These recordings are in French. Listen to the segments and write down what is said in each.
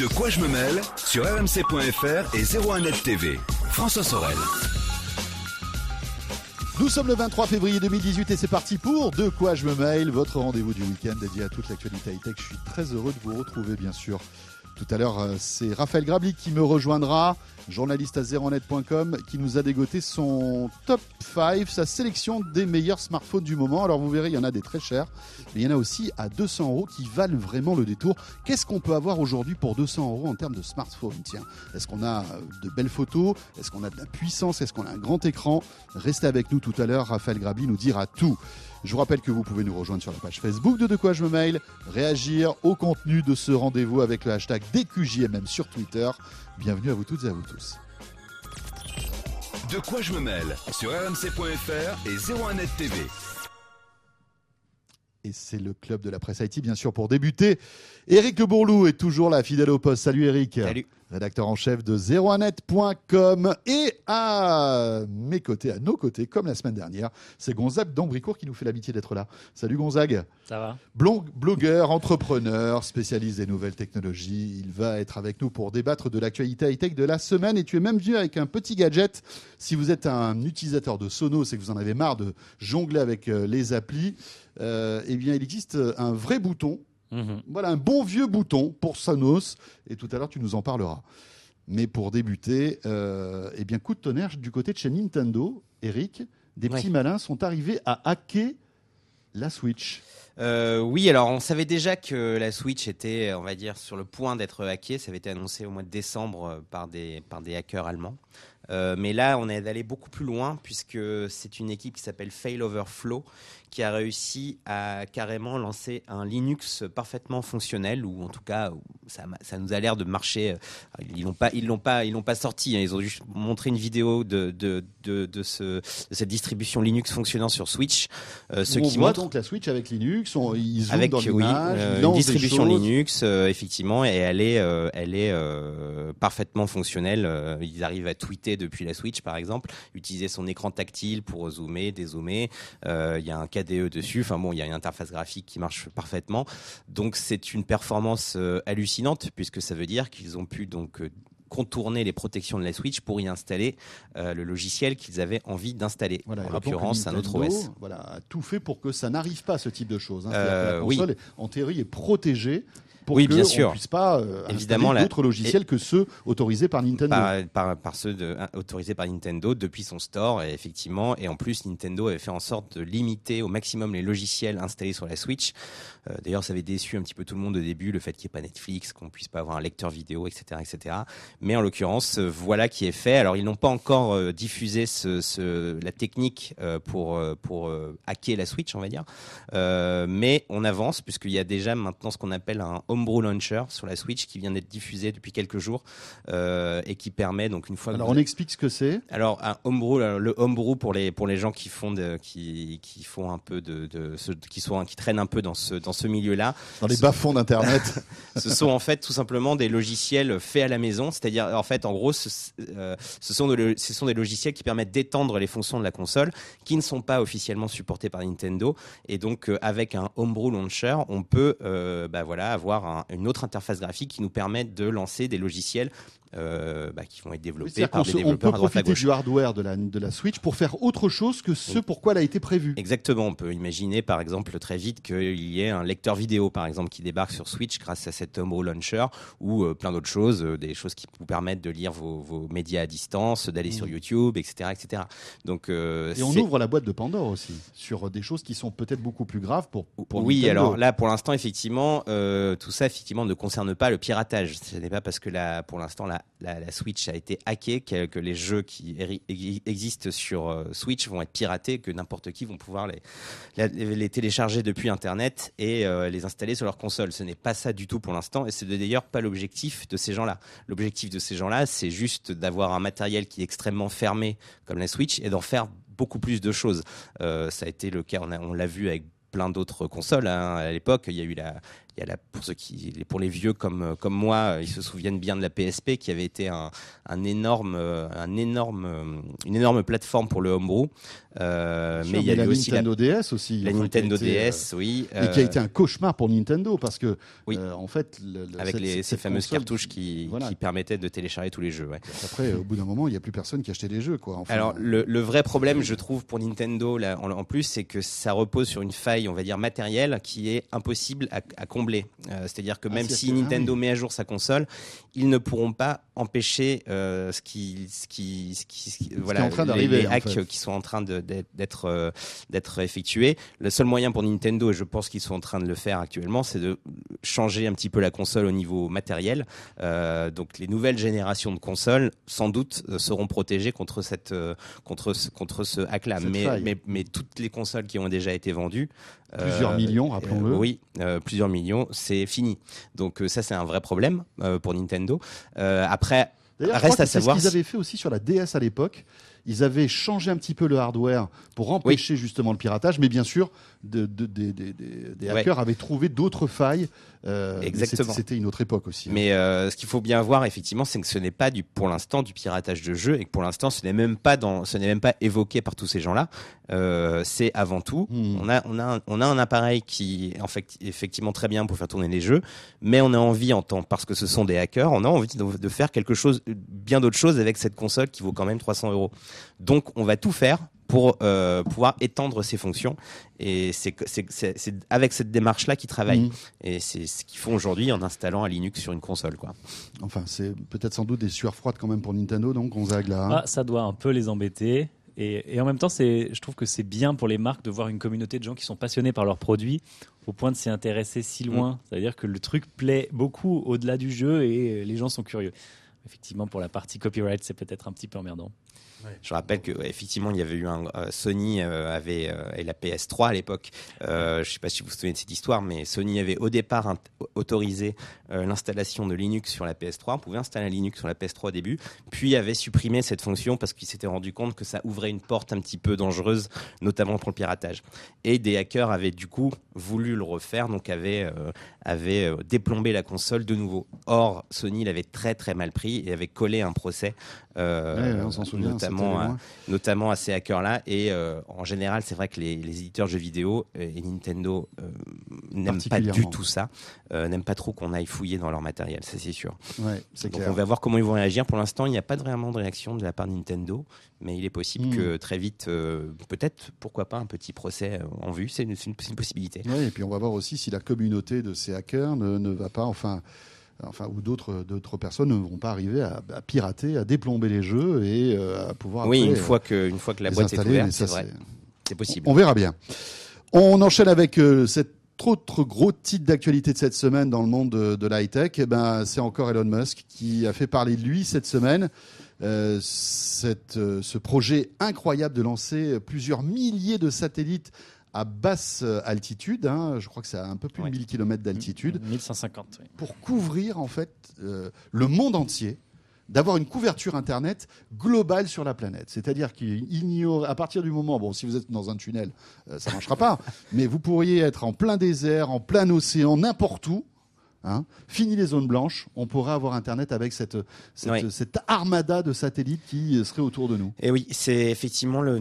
De quoi je me mêle sur rmc.fr et 01net TV. François Sorel. Nous sommes le 23 février 2018 et c'est parti pour De quoi je me mail, votre rendez-vous du week-end dédié à toute l'actualité high-tech. Je suis très heureux de vous retrouver, bien sûr. Tout à l'heure, euh, c'est Raphaël Grabli qui me rejoindra, journaliste à zeronet.com, qui nous a dégoté son top 5, sa sélection des meilleurs smartphones du moment. Alors vous verrez, il y en a des très chers, mais il y en a aussi à 200 euros qui valent vraiment le détour. Qu'est-ce qu'on peut avoir aujourd'hui pour 200 euros en termes de smartphone? Tiens, est-ce qu'on a de belles photos? Est-ce qu'on a de la puissance? Est-ce qu'on a un grand écran? Restez avec nous tout à l'heure, Raphaël Grabli nous dira tout. Je vous rappelle que vous pouvez nous rejoindre sur la page Facebook de De quoi je me mail, réagir au contenu de ce rendez-vous avec le hashtag DQJMM sur Twitter. Bienvenue à vous toutes et à vous tous. De quoi je me mêle sur rmc.fr et 01net TV. Et c'est le club de la presse IT, bien sûr, pour débuter. Eric Le Bourlou est toujours là, fidèle au poste. Salut Eric. Salut. Rédacteur en chef de 01net.com. Et à mes côtés, à nos côtés, comme la semaine dernière, c'est Gonzague d'Ambricourt qui nous fait l'amitié d'être là. Salut Gonzague. Ça va Blog- blogueur, entrepreneur, spécialiste des nouvelles technologies. Il va être avec nous pour débattre de l'actualité high-tech de la semaine. Et tu es même venu avec un petit gadget. Si vous êtes un utilisateur de Sonos et que vous en avez marre de jongler avec euh, les applis, euh, eh bien, il existe un vrai bouton. Mhm. Voilà, un bon vieux bouton pour Sonos. Et tout à l'heure, tu nous en parleras. Mais pour débuter, euh, eh bien, coup de tonnerre du côté de chez Nintendo, Eric, des Ouais. petits malins sont arrivés à hacker la Switch. Euh, oui, alors on savait déjà que la Switch était, on va dire, sur le point d'être hackée. Ça avait été annoncé au mois de décembre euh, par des, par des hackers allemands. Euh, mais là, on est allé beaucoup plus loin puisque c'est une équipe qui s'appelle Failoverflow qui a réussi à carrément lancer un Linux parfaitement fonctionnel ou en tout cas ça, ça nous a l'air de marcher. euh, Ils l'ont pas, ils l'ont pas, ils l'ont pas sorti. hein. Ils ont juste montré une vidéo de de, de, de ce, de cette distribution Linux fonctionnant sur Switch, euh, ce on qui voit montre donc la Switch avec Linux, on, ils avec dans oui, euh, une distribution. Linux euh, effectivement et elle est euh, elle est parfaitement fonctionnelle ils arrivent à tweeter depuis la Switch par exemple utiliser son écran tactile pour zoomer dézoomer il y a un KDE dessus enfin bon il y a une interface graphique qui marche parfaitement donc c'est une performance euh, hallucinante puisque ça veut dire qu'ils ont pu donc euh, contourner les protections de la Switch pour y installer euh, le logiciel qu'ils avaient envie d'installer Voilà, en l'occurrence un autre OS Voilà, a tout fait pour que ça n'arrive pas ce type de choses. hein. Euh, la oui. console, en théorie, est protégée pour Oui, bien on sûr. puisse pas euh, Évidemment, d'autres logiciels que ceux autorisés par Nintendo. par, par, par ceux de, autorisés par Nintendo depuis son store, et effectivement. Et en plus, Nintendo avait fait en sorte de limiter au maximum les logiciels installés sur la Switch. Euh, D'ailleurs, ça avait déçu un petit peu tout le monde au début, le fait qu'il n'y ait pas Netflix, qu'on puisse pas avoir un lecteur vidéo, etc., etc. Mais en l'occurrence, euh, voilà qui est fait. Alors, ils n'ont pas encore euh, diffusé ce, ce, la technique pour pour hacker la Switch, on va dire. Mais on avance puisqu'il y a déjà maintenant ce qu'on appelle un homebrew launcher sur la Switch qui vient d'être diffusé depuis quelques jours euh, et qui permet donc une fois. que Alors vous- on explique ce que c'est. alors un homebrew, alors, le homebrew pour les pour les gens qui font de, qui qui font un peu de, de ce- qui sont qui traînent un peu dans ce dans ce milieu-là. Dans les Ce- bas-fonds d'Internet. Ce sont en fait tout simplement des logiciels faits à la maison, c'est-à-dire en fait en gros ce, euh, ce sont de- ce sont des logiciels qui permettent d'étendre les fonctions de la console qui ne sont pas officiellement supportés par Nintendo et donc euh, avec un homebrew launcher on peut euh, bah, voilà avoir un- une autre interface graphique qui nous permet de lancer des logiciels euh, bah, qui vont être développés par des se- on peut développeurs à droite à profiter gauche. du hardware de la, de la Switch pour faire autre chose que ce pour quoi elle a été prévue. Exactement, on peut imaginer par exemple très vite qu'il y ait un lecteur vidéo par exemple qui débarque sur Switch grâce à cet Homebrew Launcher ou euh, plein d'autres choses, euh, des choses qui vous permettent de lire vos, vos médias à distance, d'aller sur YouTube, etc., etc. Donc euh, Mm. Et on ouvre la boîte de Pandore aussi sur des choses qui sont peut-être beaucoup plus graves pour, pour oui, Nintendo. alors là, pour l'instant, effectivement, tout ça, effectivement, ne concerne pas le piratage. Ce n'est pas parce que la, pour l'instant, la, la, Switch a été hackée que, les jeux qui existent sur euh, Switch vont être piratés, que n'importe qui vont pouvoir les, télécharger depuis Internet et euh, les installer sur leur console. Ce n'est pas ça du tout pour l'instant, et c'est d'ailleurs pas l'objectif de ces gens-là. L'objectif de ces gens-là, c'est juste d'avoir un matériel qui est extrêmement fermé, comme la Switch, et d'en faire beaucoup plus de choses. Euh, ça a été le cas, on, l'a vu avec plein d'autres consoles hein. à l'époque. Il y a eu la, pour ceux qui, pour les vieux comme comme moi, ils se souviennent bien de la PSP qui avait été euh, euh, une énorme plateforme pour le homebrew. Euh, mais il y a la aussi Nintendo la... DS aussi. La Nintendo DS, oui. Et qui a été un cauchemar pour Nintendo parce que, en fait, avec ces fameuses cartouches qui, permettaient de télécharger tous les jeux. Après, au bout d'un moment, il n'y a plus personne qui achetait des jeux, quoi. Alors le, vrai problème, je trouve, pour Nintendo, là, en, plus, c'est que ça repose sur une faille, on va dire matérielle, qui est impossible à, combler. C'est-à-dire que ah, même si Nintendo met à jour sa console, ils ne pourront pas empêcher euh, ce qui, ce qui, ce qui, voilà, les, les hacks qui sont en train d'être euh, d'être effectués. Le seul moyen pour Nintendo, et je pense qu'ils sont en train de le faire actuellement, c'est de changer un petit peu la console au niveau matériel. Euh, donc les nouvelles générations de consoles, sans doute, euh, seront protégées contre cette contre ce, contre ce hack-là. Mais, mais, mais toutes les consoles qui ont déjà été vendues Plusieurs millions, rappelons-le. oui, plusieurs millions, c'est fini. Donc ça, c'est un vrai problème pour Nintendo. après, reste à savoir. Ce qu'ils avaient fait aussi sur la DS à l'époque. Ils avaient changé un petit peu le hardware pour empêcher justement le piratage, mais bien sûr, de, des hackers avaient trouvé d'autres failles. Euh, Exactement. C'était une autre époque aussi. Hein. Mais euh, ce qu'il faut bien voir, effectivement, c'est que ce n'est pas du, pour l'instant du piratage de jeux et que pour l'instant, ce n'est même pas dans, ce n'est même pas évoqué par tous ces gens-là. Euh, c'est avant tout, hmm. on a, on a, un, on a un appareil qui est en fait, effectivement très bien pour faire tourner les jeux, mais on a envie, en tant, parce que ce sont des hackers, on a envie de, de faire quelque chose, bien d'autre chose avec cette console qui vaut quand même 300 euros. Donc, on va tout faire pour euh, pouvoir étendre ses fonctions. Et c'est avec cette démarche-là qu'ils travaillent. Mmh. Et c'est ce qu'ils font aujourd'hui en installant un Linux sur une console. Quoi. Enfin, c'est peut-être sans doute des sueurs froides quand même pour Nintendo, donc on là. Ah, ça doit un peu les embêter. Et, et en même temps, je trouve que c'est bien pour les marques de voir une communauté de gens qui sont passionnés par leurs produits au point de s'y intéresser si loin. Mmh. C'est-à-dire que le truc plaît beaucoup au-delà du jeu et les gens sont curieux. Effectivement, pour la partie copyright, c'est peut-être un petit peu emmerdant. Je rappelle que effectivement il y avait eu un euh, Sony euh, avait euh, et la PS3 à l'époque. je ne sais pas si vous vous souvenez de cette histoire, mais Sony avait au départ autorisé l'installation de Linux sur la PS3. On pouvait installer un Linux sur la PS3 au début, puis avait supprimé cette fonction parce qu'il s'était rendu compte que ça ouvrait une porte un petit peu dangereuse, notamment pour le piratage. Et des hackers avaient du coup voulu le refaire, donc avaient déplombé la console de nouveau. Or Sony l'avait très très mal pris et avait collé un procès, souvient, notamment, à, notamment à ces hackers-là. Et euh, en général, c'est vrai que les, éditeurs de jeux vidéo euh, et Nintendo euh, n'aiment pas du tout ça, n'aiment pas trop qu'on aille fouiller dans leur matériel, ça c'est sûr. Ouais, Donc on va voir comment ils vont réagir. Pour l'instant, il n'y a pas vraiment de réaction de la part de Nintendo, mais il est possible hmm. que très vite, peut-être, pourquoi pas, un petit procès en vue, c'est une, une, possibilité. Oui, et puis on va voir aussi si la communauté de ces hackers ne, ne va pas, enfin enfin, ou d'autres d'autres personnes ne vont pas arriver à, pirater, à déplomber les jeux et euh, à pouvoir. Oui, une fois que une fois que la boîte est ouverte, c'est vrai, c'est possible. On verra bien. On enchaîne avec euh, cet autre gros titre d'actualité de cette semaine dans le monde de, de l'high-tech. Eh ben, c'est encore Elon Musk qui a fait parler de lui cette semaine. Euh, cette, euh, ce projet incroyable de lancer plusieurs milliers de satellites à basse euh, altitude, hein, je crois que c'est à un peu plus de 1000 km d'altitude. 1150. Oui. Pour couvrir en fait euh, le monde entier d'avoir une couverture internet globale sur la planète. C'est-à-dire qu'à partir du moment, bon, si vous êtes dans un tunnel, euh, ça marchera pas, mais vous pourriez être en plein désert, en plein océan, n'importe où, Hein. Fini les zones blanches, on pourra avoir Internet avec cette, cette, armada de satellites qui serait autour de nous. Et oui, c'est effectivement le.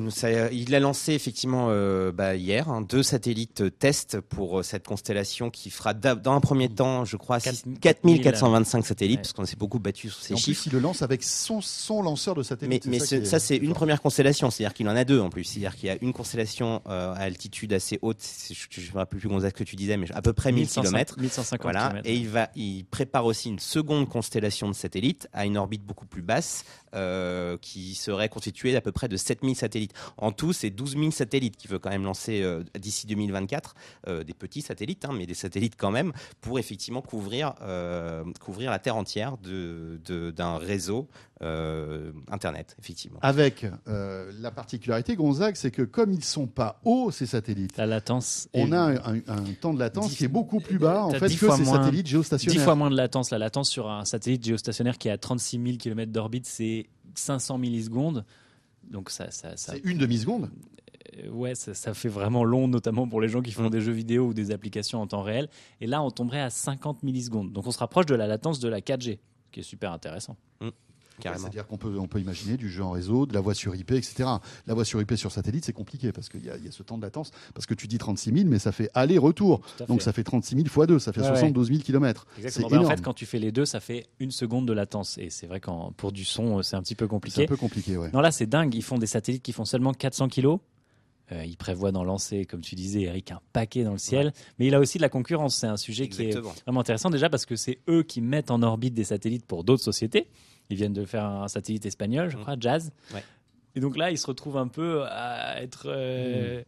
il a lancé effectivement euh, bah, hier hein, deux satellites test pour euh, cette constellation qui fera dans un premier temps, je crois, 4425 satellites, parce qu'on s'est beaucoup battu sur ces chiffres. Plus, il le lance avec son, son lanceur de satellites. Mais, ça, c'est une première constellation, c'est-à-dire qu'il en a deux en plus. C'est-à-dire qu'il y a une constellation euh, à altitude assez haute, je ne me rappelle plus ce que tu disais, mais à peu près 1000 km. 1150 voilà. Et il, va, il prépare aussi une seconde constellation de satellites à une orbite beaucoup plus basse, euh, qui serait constituée d'à peu près de 7000 satellites. En tout, c'est 12 000 satellites qu'il veut quand même lancer euh, d'ici 2024, euh, des petits satellites, hein, mais des satellites quand même, pour effectivement couvrir, couvrir la Terre entière d'un de, d'un réseau Internet, effectivement. Avec la particularité, Gonzague, c'est que comme ils sont pas hauts, ces satellites, la latence on a un, temps de latence qui est beaucoup plus bas en fait, que ces satellites géostationnaires. 10 fois moins de latence. La latence sur un satellite géostationnaire qui est à 36 000 km d'orbite, c'est 500 millisecondes. Donc ça, ça, c'est une demi-seconde? Euh, Ouais, ça, fait vraiment long, notamment pour les gens qui font des jeux vidéo ou des applications en temps réel. Et là, on tomberait à 50 millisecondes. Donc on se rapproche de la latence de la 4G, qui est super intéressant. Mm. Carrément. C'est-à-dire qu'on peut, on peut imaginer du jeu en réseau, de la voix sur IP, etc. La voix sur IP sur satellite, c'est compliqué parce qu'il y, a- il y a ce temps de latence. Parce que tu dis 36 000, mais ça fait aller-retour. Donc ça fait 36 000 fois 2, ça fait Ouais, ouais. 72 000 km. Exactement. Bah, en fait, quand tu fais les deux, ça fait une seconde de latence. Et c'est vrai qu'en pour du son, c'est un petit peu C'est un compliqué. peu compliqué, ouais. Non, là, c'est dingue. Ils font des satellites qui font seulement 400 kilos. Euh, ils prévoient d'en lancer, comme tu disais, Eric, un paquet dans le ciel. Mais il a aussi de la concurrence. C'est un sujet qui est vraiment intéressant déjà parce que c'est eux qui mettent en orbite des satellites pour d'autres sociétés. Ils viennent de faire un satellite espagnol, je Mm. crois, Jazz. Ouais. Et donc là, ils se retrouvent un peu à être. euh,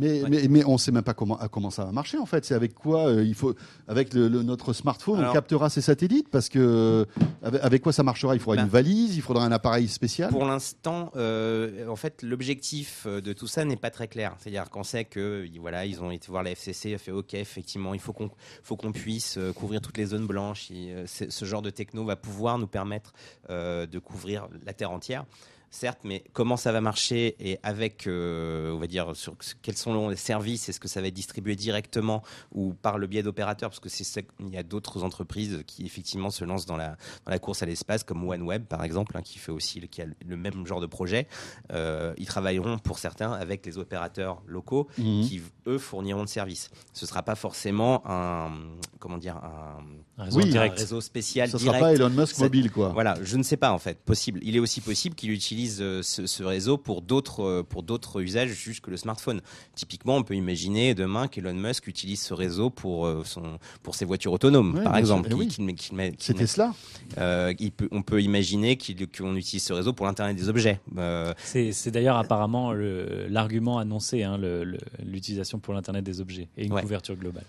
Mais, Ouais. mais, mais on ne sait même pas comment, comment ça va marcher en fait. C'est avec quoi euh, il faut, avec le, le- notre smartphone, on captera ces satellites parce que avec, avec quoi ça marchera? Il faudra une valise, il faudra un appareil spécial? Pour l'instant, euh, en fait, l'objectif euh, de tout ça n'est pas très clair. C'est-à-dire qu'on sait que voilà, ils ont été voir la FCC, a fait OK, effectivement, il faut qu'on faut qu'on puisse couvrir toutes les zones blanches. Et, ce genre de techno va pouvoir nous permettre euh, de couvrir la terre entière. Certes, mais comment ça va marcher et avec, euh, on va dire, sur quels sont les services Est-ce que ça va être distribué directement ou par le biais d'opérateurs? Parce que c'est il y a d'autres entreprises qui effectivement se lancent dans la dans la course à l'espace, comme OneWeb par exemple, hein, qui fait aussi qui a le même genre de projet. Euh, ils travailleront pour certains avec les opérateurs locaux Mhm. qui eux fourniront le service. Ce sera pas forcément un comment dire un, un réseau Oui, un direct. réseau spécial sera direct. pas Elon Musk mobile quoi. Voilà, je ne sais pas en fait. Possible. Il est aussi possible qu'il utilise euh, ce, ce réseau pour d'autres euh, pour d'autres usages juste que le smartphone. Typiquement, on peut imaginer demain qu'Elon Musk utilise ce réseau pour euh, son pour ses voitures autonomes, Ouais, par exemple. sûr. Eh qu'il- oui. qu'il met- qu'il met- qu'il C'est Tesla. euh, il peut- on peut imaginer qu'il- qu'on utilise ce réseau pour l'internet des objets. Euh, C'est c'est d'ailleurs apparemment le- l'argument annoncé, hein, le- le- l'utilisation pour l'Internet des objets et une Ouais. couverture globale.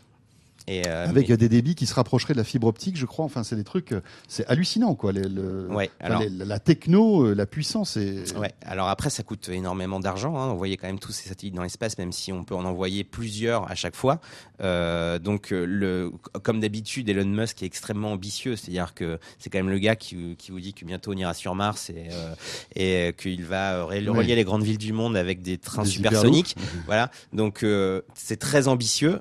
Et, euh, Avec mais- des débits qui se rapprocheraient de la fibre optique, je crois. Enfin, c'est des trucs, euh, c'est hallucinant, quoi. Les- le- ouais, enfin, alors, les- la techno, euh, la puissance, et Ouais. Alors après, ça coûte énormément d'argent. Hein. Envoyer quand même tous ces satellites dans l'espace, même si on peut en envoyer plusieurs à chaque fois. Euh, donc, le, comme d'habitude, Elon Musk est extrêmement ambitieux. C'est-à-dire que c'est quand même le gars qui, qui vous dit que bientôt on ira sur Mars et, euh, et qu'il va relier les grandes villes du monde avec des trains Des supersoniques. Voilà. Donc c'est très ambitieux,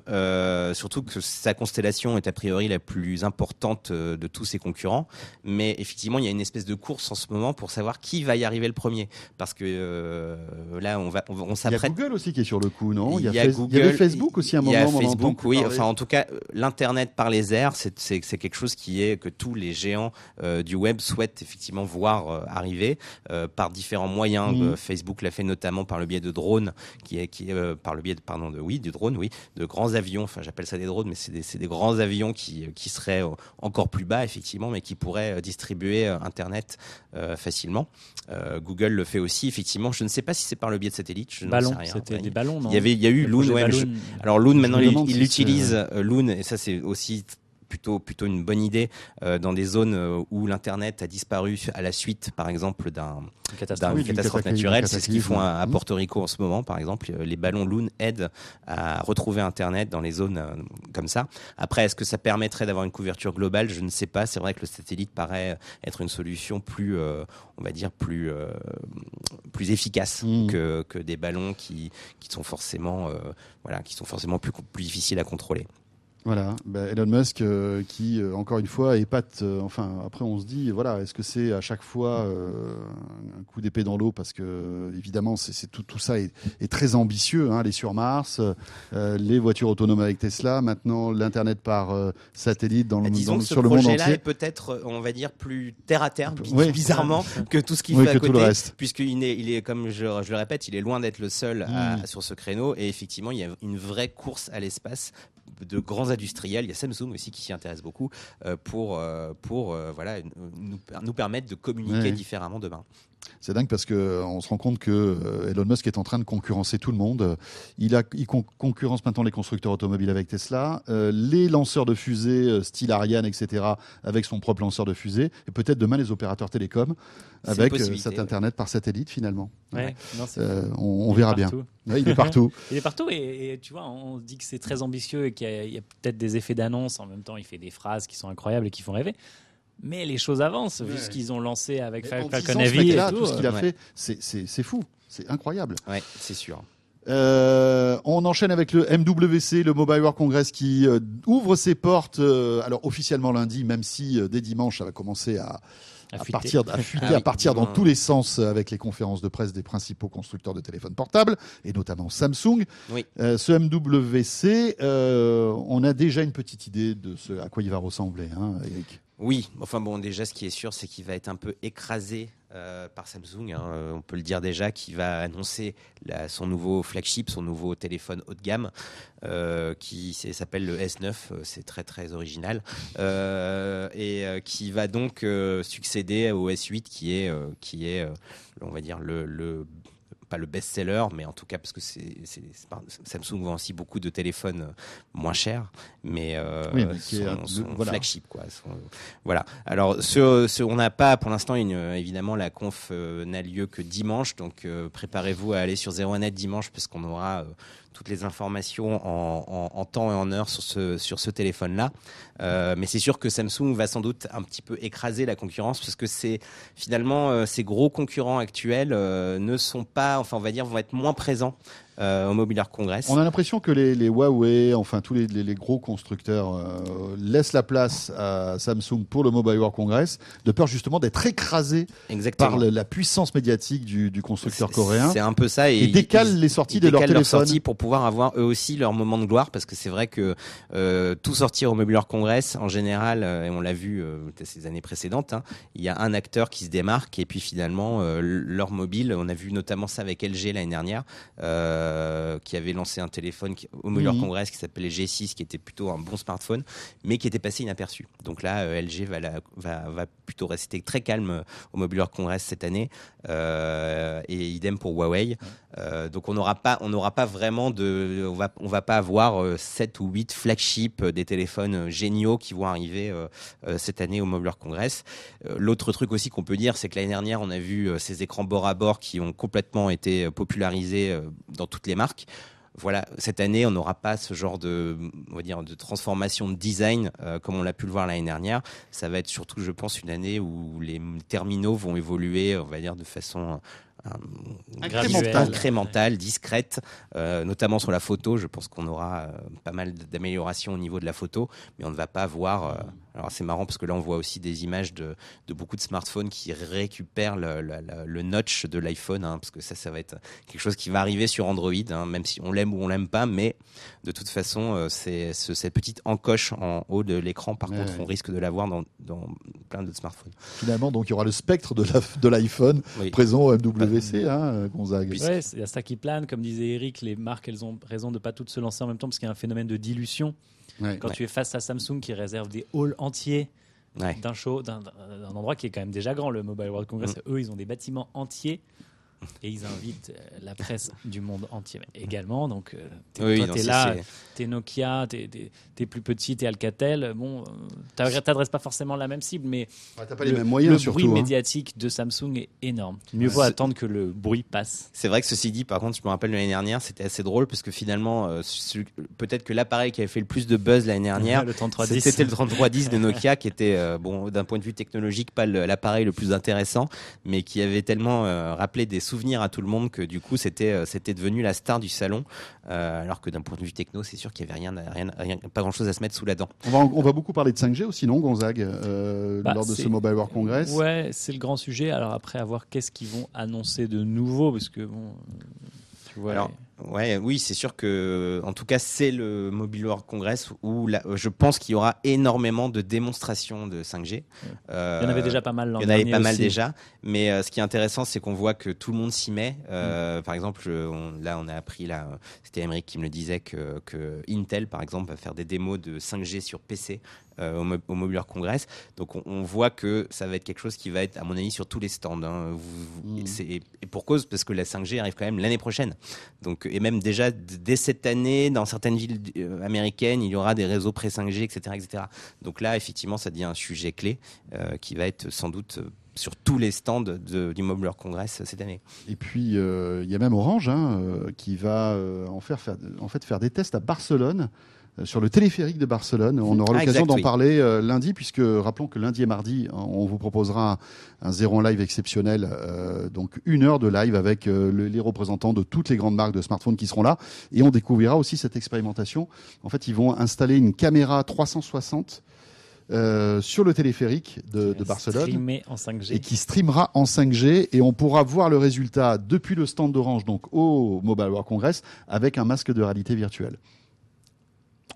surtout que sa constellation est a priori la plus importante euh, de tous ses concurrents. Mais effectivement, il y a une espèce de course en ce moment pour savoir qui va y arriver le premier, parce que euh, là, on va, on, on Il y a s'apprête. Google aussi qui est sur le coup, non? Il y a Google, il y avait Facebook aussi à un Il y a moment. Facebook, oui. Enfin, en tout cas, l'internet par les airs, c'est quelque chose qui est que tous les géants euh, du web souhaitent effectivement voir euh, arriver euh, par différents moyens. Euh, Facebook l'a fait notamment par le biais de drones, qui est qui est par le biais de pardon de oui du drone, oui, de grands avions. Enfin, j'appelle ça des drones, mais c'est des grands avions qui qui seraient euh, encore plus bas effectivement, mais qui pourraient euh, distribuer euh, internet euh, facilement. Euh, Google le fait aussi effectivement. Je ne sais pas si c'est par le biais de satellites. Je c'était des ballons, non Il y avait, il y a eu Le Loon, ouais, je- alors Loon maintenant il, il utilise euh, Loon et ça c'est aussi plutôt plutôt une bonne idée euh, dans des zones euh, où l'internet a disparu à la suite par exemple d'un catastrophe. Oui, naturelle. C'est ce qu'ils font à, à. Porto Rico en ce moment, par exemple. Euh, Les ballons Loon aident à retrouver Internet dans les zones comme ça. Après, est-ce que ça permettrait d'avoir une couverture globale? Je ne sais pas. C'est vrai que le satellite paraît être une solution plus, euh, on va dire, plus, euh, plus efficace Mhm. que, que des ballons qui, qui sont forcément, euh, voilà, qui sont forcément plus, plus difficiles à contrôler. Voilà, bah, Elon Musk euh, qui, euh, encore une fois, épate. euh, enfin, après, on se dit, voilà, est-ce que c'est à chaque fois euh, un coup d'épée dans l'eau? Parce que, évidemment, c'est tout, tout ça est, est très ambitieux. Hein, les sur Mars, les voitures autonomes avec Tesla, maintenant l'Internet par satellite dans le, Disons dans- que ce sur le monde projet-là entier. est peut-être, on va dire, plus terre à terre, Oui. bizarrement, que tout ce qu'il Oui, fait à que tout le côté, puisqu'il est, il est, comme je, je le répète, il est loin d'être le seul à- Mm. sur ce créneau. Et effectivement, il y a une vraie course à l'espace de grands industriels. Il y a Samsung aussi qui s'y intéresse beaucoup euh, pour, euh, pour euh, voilà, nous, nous permettre de communiquer Ouais. différemment demain. C'est dingue parce que euh, on se rend compte que euh, Elon Musk est en train de concurrencer tout le monde. Il, a, il con- concurrence maintenant les constructeurs automobiles avec Tesla, euh, les lanceurs de fusées euh, style Ariane, etc., avec son propre lanceur de fusée, et peut-être demain les opérateurs télécoms avec cet ouais. Internet par satellite finalement. Ouais, non, c'est- Euh, on, verra bien. Ouais, il est partout. Il est partout et, et tu vois, on se dit que c'est très ambitieux et qu'il y a, il y a peut-être des effets d'annonce. En même temps, il fait des phrases qui sont incroyables et qui font rêver. Mais les choses avancent, vu ce qu'ils ont lancé avec Falcon 10 ans, ce Heavy tout. tout ce qu'il a ouais. fait, c'est- c'est c'est fou. C'est incroyable. Ouais, c'est sûr. Euh, on enchaîne avec le MWC, le Mobile World Congress, qui euh, ouvre ses portes, euh, alors officiellement lundi, même si euh, dès dimanche, ça va commencer à, À partir, à fuiter, Ah à oui. partir dans tous les sens euh, avec les conférences de presse des principaux constructeurs de téléphones portables, et notamment Samsung. Oui. Euh, ce MWC, euh, on a déjà une petite idée de ce à quoi il va ressembler, hein, Eric? Oui, enfin bon, déjà, ce qui est sûr, c'est qu'il va être un peu écrasé euh, par Samsung. hein, euh, on peut le dire déjà, qui va annoncer son nouveau flagship, son nouveau téléphone haut de gamme, euh, qui s'appelle le S9. euh, c'est très très original et qui va donc succéder au S8, qui est qui est, on va dire le pas le best-seller, mais en tout cas parce que c'est Samsung vend aussi beaucoup de téléphones moins chers, mais, euh, Oui, mais est son, voilà. flagship quoi. son- voilà. Alors, ce, ce- on n'a pas pour l'instant une évidemment la conf euh, n'a lieu que dimanche, donc euh, préparez-vous à aller sur 01net dimanche parce qu'on aura euh, toutes les informations en, temps et en heure sur ce sur ce téléphone-là. Euh, mais c'est sûr que Samsung va sans doute un petit peu écraser la concurrence parce que c'est finalement euh, ces gros concurrents actuels euh, ne sont pas, enfin on va dire, vont être moins présents euh, au Mobile Congress. On a l'impression que les, les Huawei, enfin tous les, les- les gros constructeurs, euh, laissent la place à Samsung pour le Mobile World Congress, de peur justement d'être écrasés Exactement. par le- la puissance médiatique du, du constructeur coréen C'est un peu ça. Et, et décale ils- les sorties ils de leur décalent leurs téléphone. sorties pour pouvoir avoir eux aussi leur moment de gloire parce que c'est vrai que euh, tout sortir au Mobile World Congress en général et on l'a vu ces années précédentes hein, il y a un acteur qui se démarque et puis finalement leur mobile on a vu notamment ça avec LG l'année dernière euh, qui avait lancé un téléphone qui- au Mobile Mhm. Congress qui s'appelait G6 qui était plutôt un bon smartphone mais qui était passé inaperçu. Donc là euh, LG va, la- va, va plutôt rester très calme euh, au Mobile World Congress cette année euh, et idem pour Huawei euh, donc on n'aura pas, on n'aura pas vraiment de, on va, on va pas avoir euh, 7 ou 8 flagships euh, des téléphones euh, géniaux qui vont arriver cette année au Mobile World Congress. L'autre truc aussi qu'on peut dire, c'est que l'année dernière, on a vu ces écrans bord à bord qui ont complètement été popularisés dans toutes les marques. Voilà, cette année, on n'aura pas ce genre de, on va dire, de transformation de design comme on l'a pu le voir l'année dernière. Ça va être surtout, je pense, une année où les terminaux vont évoluer, on va dire, de façon Incrémentale. incrémentale, discrète, euh, notamment sur la photo. Je pense qu'on aura euh, pas mal d'améliorations au niveau de la photo, mais on ne va pas voir. Euh, alors c'est marrant parce que là on voit aussi des images de, de beaucoup de smartphones qui récupèrent le, le- le- le notch de l'iPhone, hein, parce que ça, ça va être quelque chose qui va arriver sur Android, hein, même si on l'aime ou on l'aime pas, mais de toute façon, euh, c'est ce- cette petite encoche en haut de l'écran. Par Ouais, contre, ouais. on risque de l'avoir dans, dans plein d'autres smartphones. Finalement, donc il y aura le spectre de l'iPhone Oui. présent au MWC, hein, Gonzague. Puis- Ouais, il y a ça qui plane. Comme disait Eric, les marques, elles ont raison de pas toutes se lancer en même temps parce qu'il y a un phénomène de dilution. Ouais. Quand Ouais. tu es face à Samsung qui réserve des halls entiers Ouais. d'un show, d'un d'un endroit qui est quand même déjà grand, le Mobile World Congress, Mm. eux, ils ont des bâtiments entiers. Et ils invitent euh, la presse du monde entier également. Donc, euh, t'es- Oui, toi, t'es là, t'es Nokia, t'es t'es plus petit, t'es Alcatel. Bon, euh, t'as- t'adresses pas forcément la même cible, mais Ouais, T'as pas les le, mêmes moyens le surtout. bruit hein. médiatique de Samsung est énorme. Mieux vaut attendre que le bruit passe. C'est vrai que ceci dit, par contre, je me rappelle l'année dernière, c'était assez drôle parce que finalement, euh, peut-être que l'appareil qui avait fait le plus de buzz l'année dernière, le 3310. c'était le 3310 de Nokia qui était, euh, bon, d'un point de vue technologique, pas le- l'appareil le plus intéressant, mais qui avait tellement euh, rappelé des souvenirs à tout le monde que du coup, c'était euh, c'était devenu la star du salon. Euh, alors que d'un point de vue techno, c'est sûr qu'il y avait rien, rien, rien- pas grand chose à se mettre sous la dent. On va, on va beaucoup parler de 5G aussi, non, Gonzague, euh, Bah, lors de ce Mobile World Congress? Ouais, c'est le grand sujet. Alors après, à voir qu'est-ce qu'ils vont annoncer de nouveau, parce que bon, tu vois. Alors, Ouais, oui, c'est sûr que, en tout cas, c'est le Mobile World Congress où je pense qu'il y aura énormément de démonstrations de 5G. Euh, il y en avait déjà pas mal. Il y en avait pas mal déjà, mais euh, ce qui est intéressant, c'est qu'on voit que tout le monde s'y met. Euh, Par exemple, on- là, on a appris là, euh, c'était Emmerich qui me le disait que, que Intel, par exemple, va faire des démos de 5G sur PC euh, au, Mo- au Mobile World Congress. Donc, on, on voit que ça va être quelque chose qui va être, à mon avis, sur tous les stands. hein. Vous- vous- c'est- et pour cause, parce que la 5G arrive quand même l'année prochaine. Donc, et même déjà dès cette année, dans certaines villes euh, américaines, il y aura des réseaux pré 5G, etc., etc. Donc là, effectivement, ça devient un sujet clé euh, qui va être sans doute euh, sur tous les stands de- du Mobile World Congress euh, cette année. Et puis, euh, il y a même Orange hein, euh, qui va euh, en, faire, faire, en fait faire des tests à Barcelone euh, sur le téléphérique de Barcelone. On aura Ah, l'occasion d'en oui. parler euh, lundi, puisque rappelons que lundi et mardi, on vous proposera un, zéro en live exceptionnel, euh, donc une heure de live avec euh, le- les représentants de toutes les grandes marques de smartphones qui seront là, et on découvrira aussi cette expérimentation. En fait, ils vont installer une caméra 360 euh, sur le téléphérique de, de Barcelone en 5G. et qui streamera en 5G et on pourra voir le résultat depuis le stand d'Orange, donc au Mobile World Congress, avec un masque de réalité virtuelle.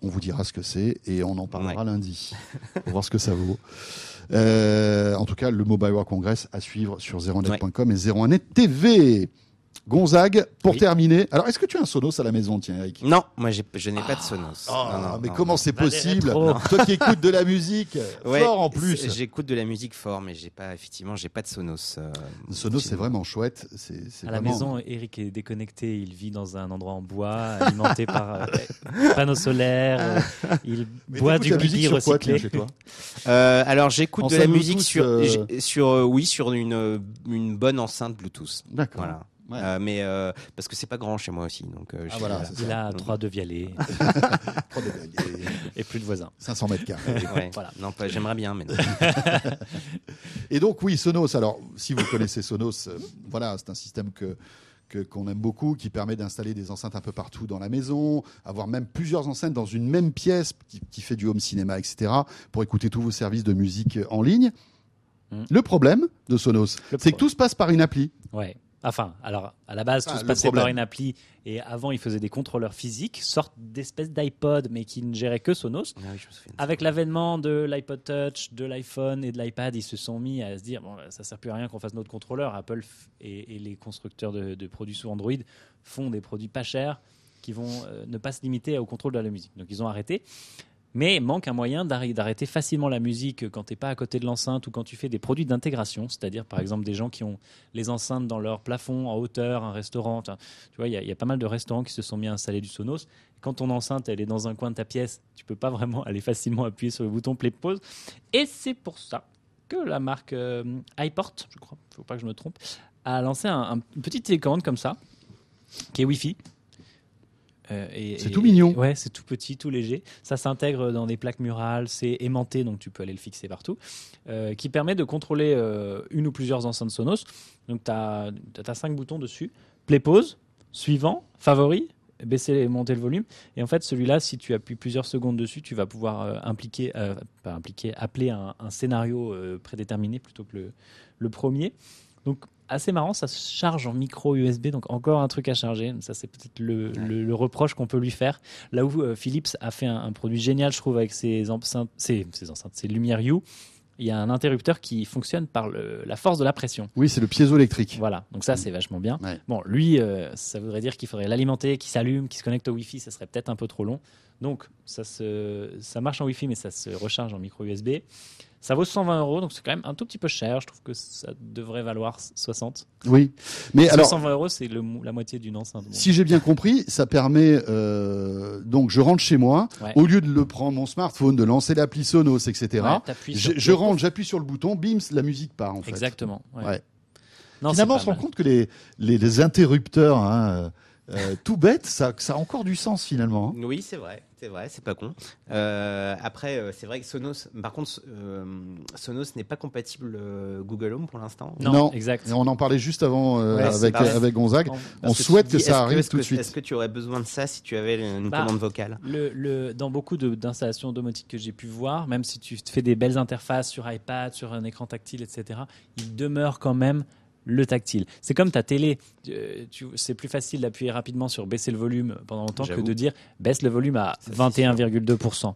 On vous dira ce que c'est et on en parlera lundi pour voir ce que ça vaut. Euh, en tout cas, le Mobile World Congress à suivre sur 01net.com et 01net TV. Gonzague, pour Oui. terminer. Alors, est-ce que tu as un Sonos à la maison, tiens, Eric Non, moi je n'ai pas de Sonos. Ah, Non, non, mais non, comment c'est possible. Toi qui écoutes de la musique Ouais, fort en plus. J'écoute de la musique fort, mais j'ai pas effectivement j'ai pas de Sonos. euh, Sonos, c'est vraiment chouette. C'est À la maison, Eric est déconnecté. Il vit dans un endroit en bois, alimenté par euh, panneaux solaires. euh, il Mais boit du la musique gli sur quoi, recyclé. chez toi Euh, alors j'écoute de la musique Bluetooth, sur euh, sur euh, oui sur une une bonne enceinte Bluetooth. D'accord. Voilà. Ouais. Euh, mais euh, parce que c'est pas grand chez moi aussi, donc. euh, Ah, voilà, Il a trois de Vialet Trois de blagues. et plus de voisins. 500 mètres carrés. Ouais. Voilà. Non, pas- j'aimerais bien, mais non. Et donc, oui, Sonos. Alors, si vous connaissez Sonos, euh, voilà, c'est un système que qu'on aime beaucoup, qui permet d'installer des enceintes un peu partout dans la maison, avoir même plusieurs enceintes dans une même pièce, qui, qui fait du home cinéma, etc., pour écouter tous vos services de musique en ligne. Mm. Le problème de Sonos, Le c'est que tout se passe par une appli. Ouais. Enfin, alors à la base, tout Ah, se le passait par problème. une appli et avant, ils faisaient des contrôleurs physiques, sorte d'espèces d'iPod, mais qui ne géraient que Sonos. Ah oui. Avec l'avènement de l'iPod Touch, de l'iPhone et de l'iPad, ils se sont mis à se dire bon, ça sert plus à rien qu'on fasse notre contrôleur. Apple et, et les constructeurs de, de produits sous Android font des produits pas chers qui vont euh, ne pas se limiter au contrôle de la musique. Donc ils ont arrêté. Mais manque un moyen d'arrêter facilement la musique quand tu n'es pas à côté de l'enceinte ou quand tu fais des produits d'intégration, c'est-à-dire par exemple des gens qui ont les enceintes dans leur plafond en hauteur, un restaurant. Tu vois, il y, a- il y a pas mal de restaurants qui se sont mis à installer du Sonos. Quand ton enceinte elle est dans un coin de ta pièce, tu peux pas vraiment aller facilement appuyer sur le bouton play pause. Et c'est pour ça que la marque euh, iPort, je crois, faut pas que je me trompe, a lancé un, un- une petite télécommande comme ça, qui est Wi-Fi. Euh, et- C'est et- tout mignon. Ouais, c'est tout petit, tout léger. Ça s'intègre dans des plaques murales, c'est aimanté, donc tu peux aller le fixer partout, euh, qui permet de contrôler euh, une ou plusieurs enceintes Sonos. Donc tu as, cinq boutons dessus. Play pause, suivant, favori, baisser et monter le volume. Et en fait, celui-là, si tu appuies plusieurs secondes dessus, tu vas pouvoir impliquer, pas impliquer, appeler un, un scénario prédéterminé plutôt que le, le premier. Donc, assez marrant, ça se charge en micro USB, donc encore un truc à charger. Ça, c'est peut-être le, le- le reproche qu'on peut lui faire. Là où euh, Philips a fait un, un produit génial, je trouve, avec ses enceintes, ses, ses enceintes, ses lumières U. Il y a un interrupteur qui fonctionne par le- la force de la pression. Oui, c'est le piézoélectrique. Voilà, donc ça c'est vachement bien. Ouais. Bon, lui, euh, ça voudrait dire qu'il faudrait l'alimenter, qu'il s'allume, qu'il se connecte au Wi-Fi, ça serait peut-être un peu trop long. Donc ça, se, ça marche en Wi-Fi, mais ça se recharge en micro USB. Ça vaut 120 euros, donc c'est quand même un tout petit peu cher. Je trouve que ça devrait valoir 60. Oui. Mais alors, 120 euros, c'est la moitié d'une enceinte. Bon. si j'ai bien compris, ça permet euh, donc je rentre chez moi, Ouais. au lieu de le prendre mon smartphone, de lancer l'appli Sonos, etc. Ouais, je, rentre, j'appuie sur le bouton, bim, la musique part en fait. Exactement. ouais. Ouais. Non, Finalement, on se rend mal. compte que les, les, les interrupteurs, hein, euh, euh, tout bête, ça, ça a encore du sens finalement. hein. Oui, c'est vrai, c'est vrai, c'est pas con. Euh, après, euh, c'est vrai que Sonos, par contre, euh, Sonos n'est pas compatible euh, Google Home pour l'instant. Non, Non. exact. Et on en parlait juste avant euh, Ouais, avec, Gonzague. On Parce souhaite te que dis, ça arrive est-ce tout de que- suite. Est-ce que tu aurais besoin de ça si tu avais une Bah, commande vocale Le, le- dans beaucoup d'installations domotiques que j'ai pu voir, même si tu fais des belles interfaces sur iPad, sur un écran tactile, etc., il demeure quand même le tactile. C'est comme ta télé. Euh, C'est plus facile d'appuyer rapidement sur baisser le volume pendant longtemps que de dire baisse le volume à Ça, c'est 21,2%.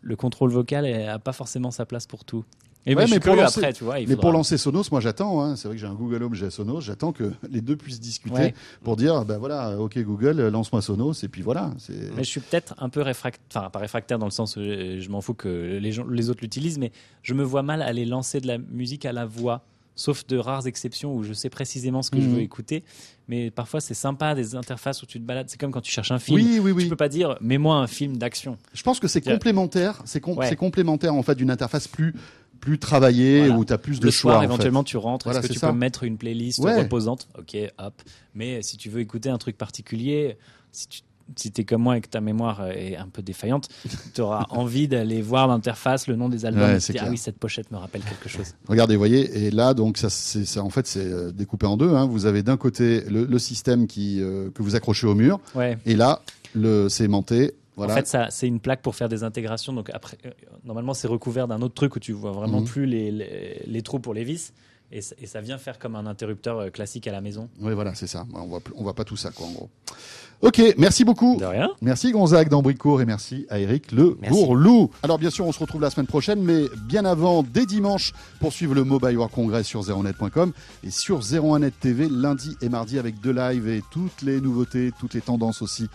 Le contrôle vocal n'a pas forcément sa place pour tout. Et Ouais, mais, pour lancer- après, tu vois. il Mais faudra- pour lancer Sonos, moi j'attends. hein. C'est vrai que j'ai un Google Home, j'ai Sonos. J'attends que les deux puissent discuter Ouais. pour dire, ben voilà, ok Google, lance-moi Sonos, et puis voilà. Mais je suis peut-être un peu réfractaire, enfin pas réfractaire dans le sens où euh, je m'en fous que les, gens, les autres l'utilisent, mais je me vois mal aller lancer de la musique à la voix, sauf de rares exceptions où je sais précisément ce que je Mhm. veux écouter. Mais parfois c'est sympa des interfaces où tu te balades. C'est comme quand tu cherches un film. Oui, oui, Tu oui. peux pas dire mets-moi un film d'action. Je pense que c'est complémentaire. C'est com- Ouais. c'est complémentaire en fait d'une interface plus plus travaillée Voilà. où tu as plus de Le choix. soir, en fait. éventuellement, tu rentres. Voilà, Est-ce que tu ça. peux mettre une playlist Ouais. reposante? Ok, hop. Mais si tu veux écouter un truc particulier, si tu si tu es comme moi et que ta mémoire est un peu défaillante, tu auras envie d'aller voir l'interface, le nom des albums, Ouais, et ah oui, cette pochette me rappelle quelque chose. Regardez, vous voyez, et là, donc, ça, c'est, ça, en fait, c'est euh, découpé en deux. hein. Vous avez d'un côté le, le système qui, euh, que vous accrochez au mur, Ouais. et là, le, c'est aimanté. Voilà. En fait, ça, c'est une plaque pour faire des intégrations. Donc après, euh, normalement, c'est recouvert d'un autre truc où tu vois vraiment Mhm. plus les, les, les trous pour les vis. Et, ça- et ça vient faire comme un interrupteur euh, classique à la maison. Oui, voilà, c'est ça. On voit, plus- on voit pas tout ça, quoi, en gros. Ok, merci beaucoup. De rien. Merci Gonzague d'Ambricourt et merci à Eric Le Merci. Bourlou. Alors bien sûr, on se retrouve la semaine prochaine, mais bien avant, dès dimanche, pour suivre le Mobile World Congress sur 01net.com et sur 01net TV lundi et mardi avec deux lives et toutes les nouveautés, toutes les tendances aussi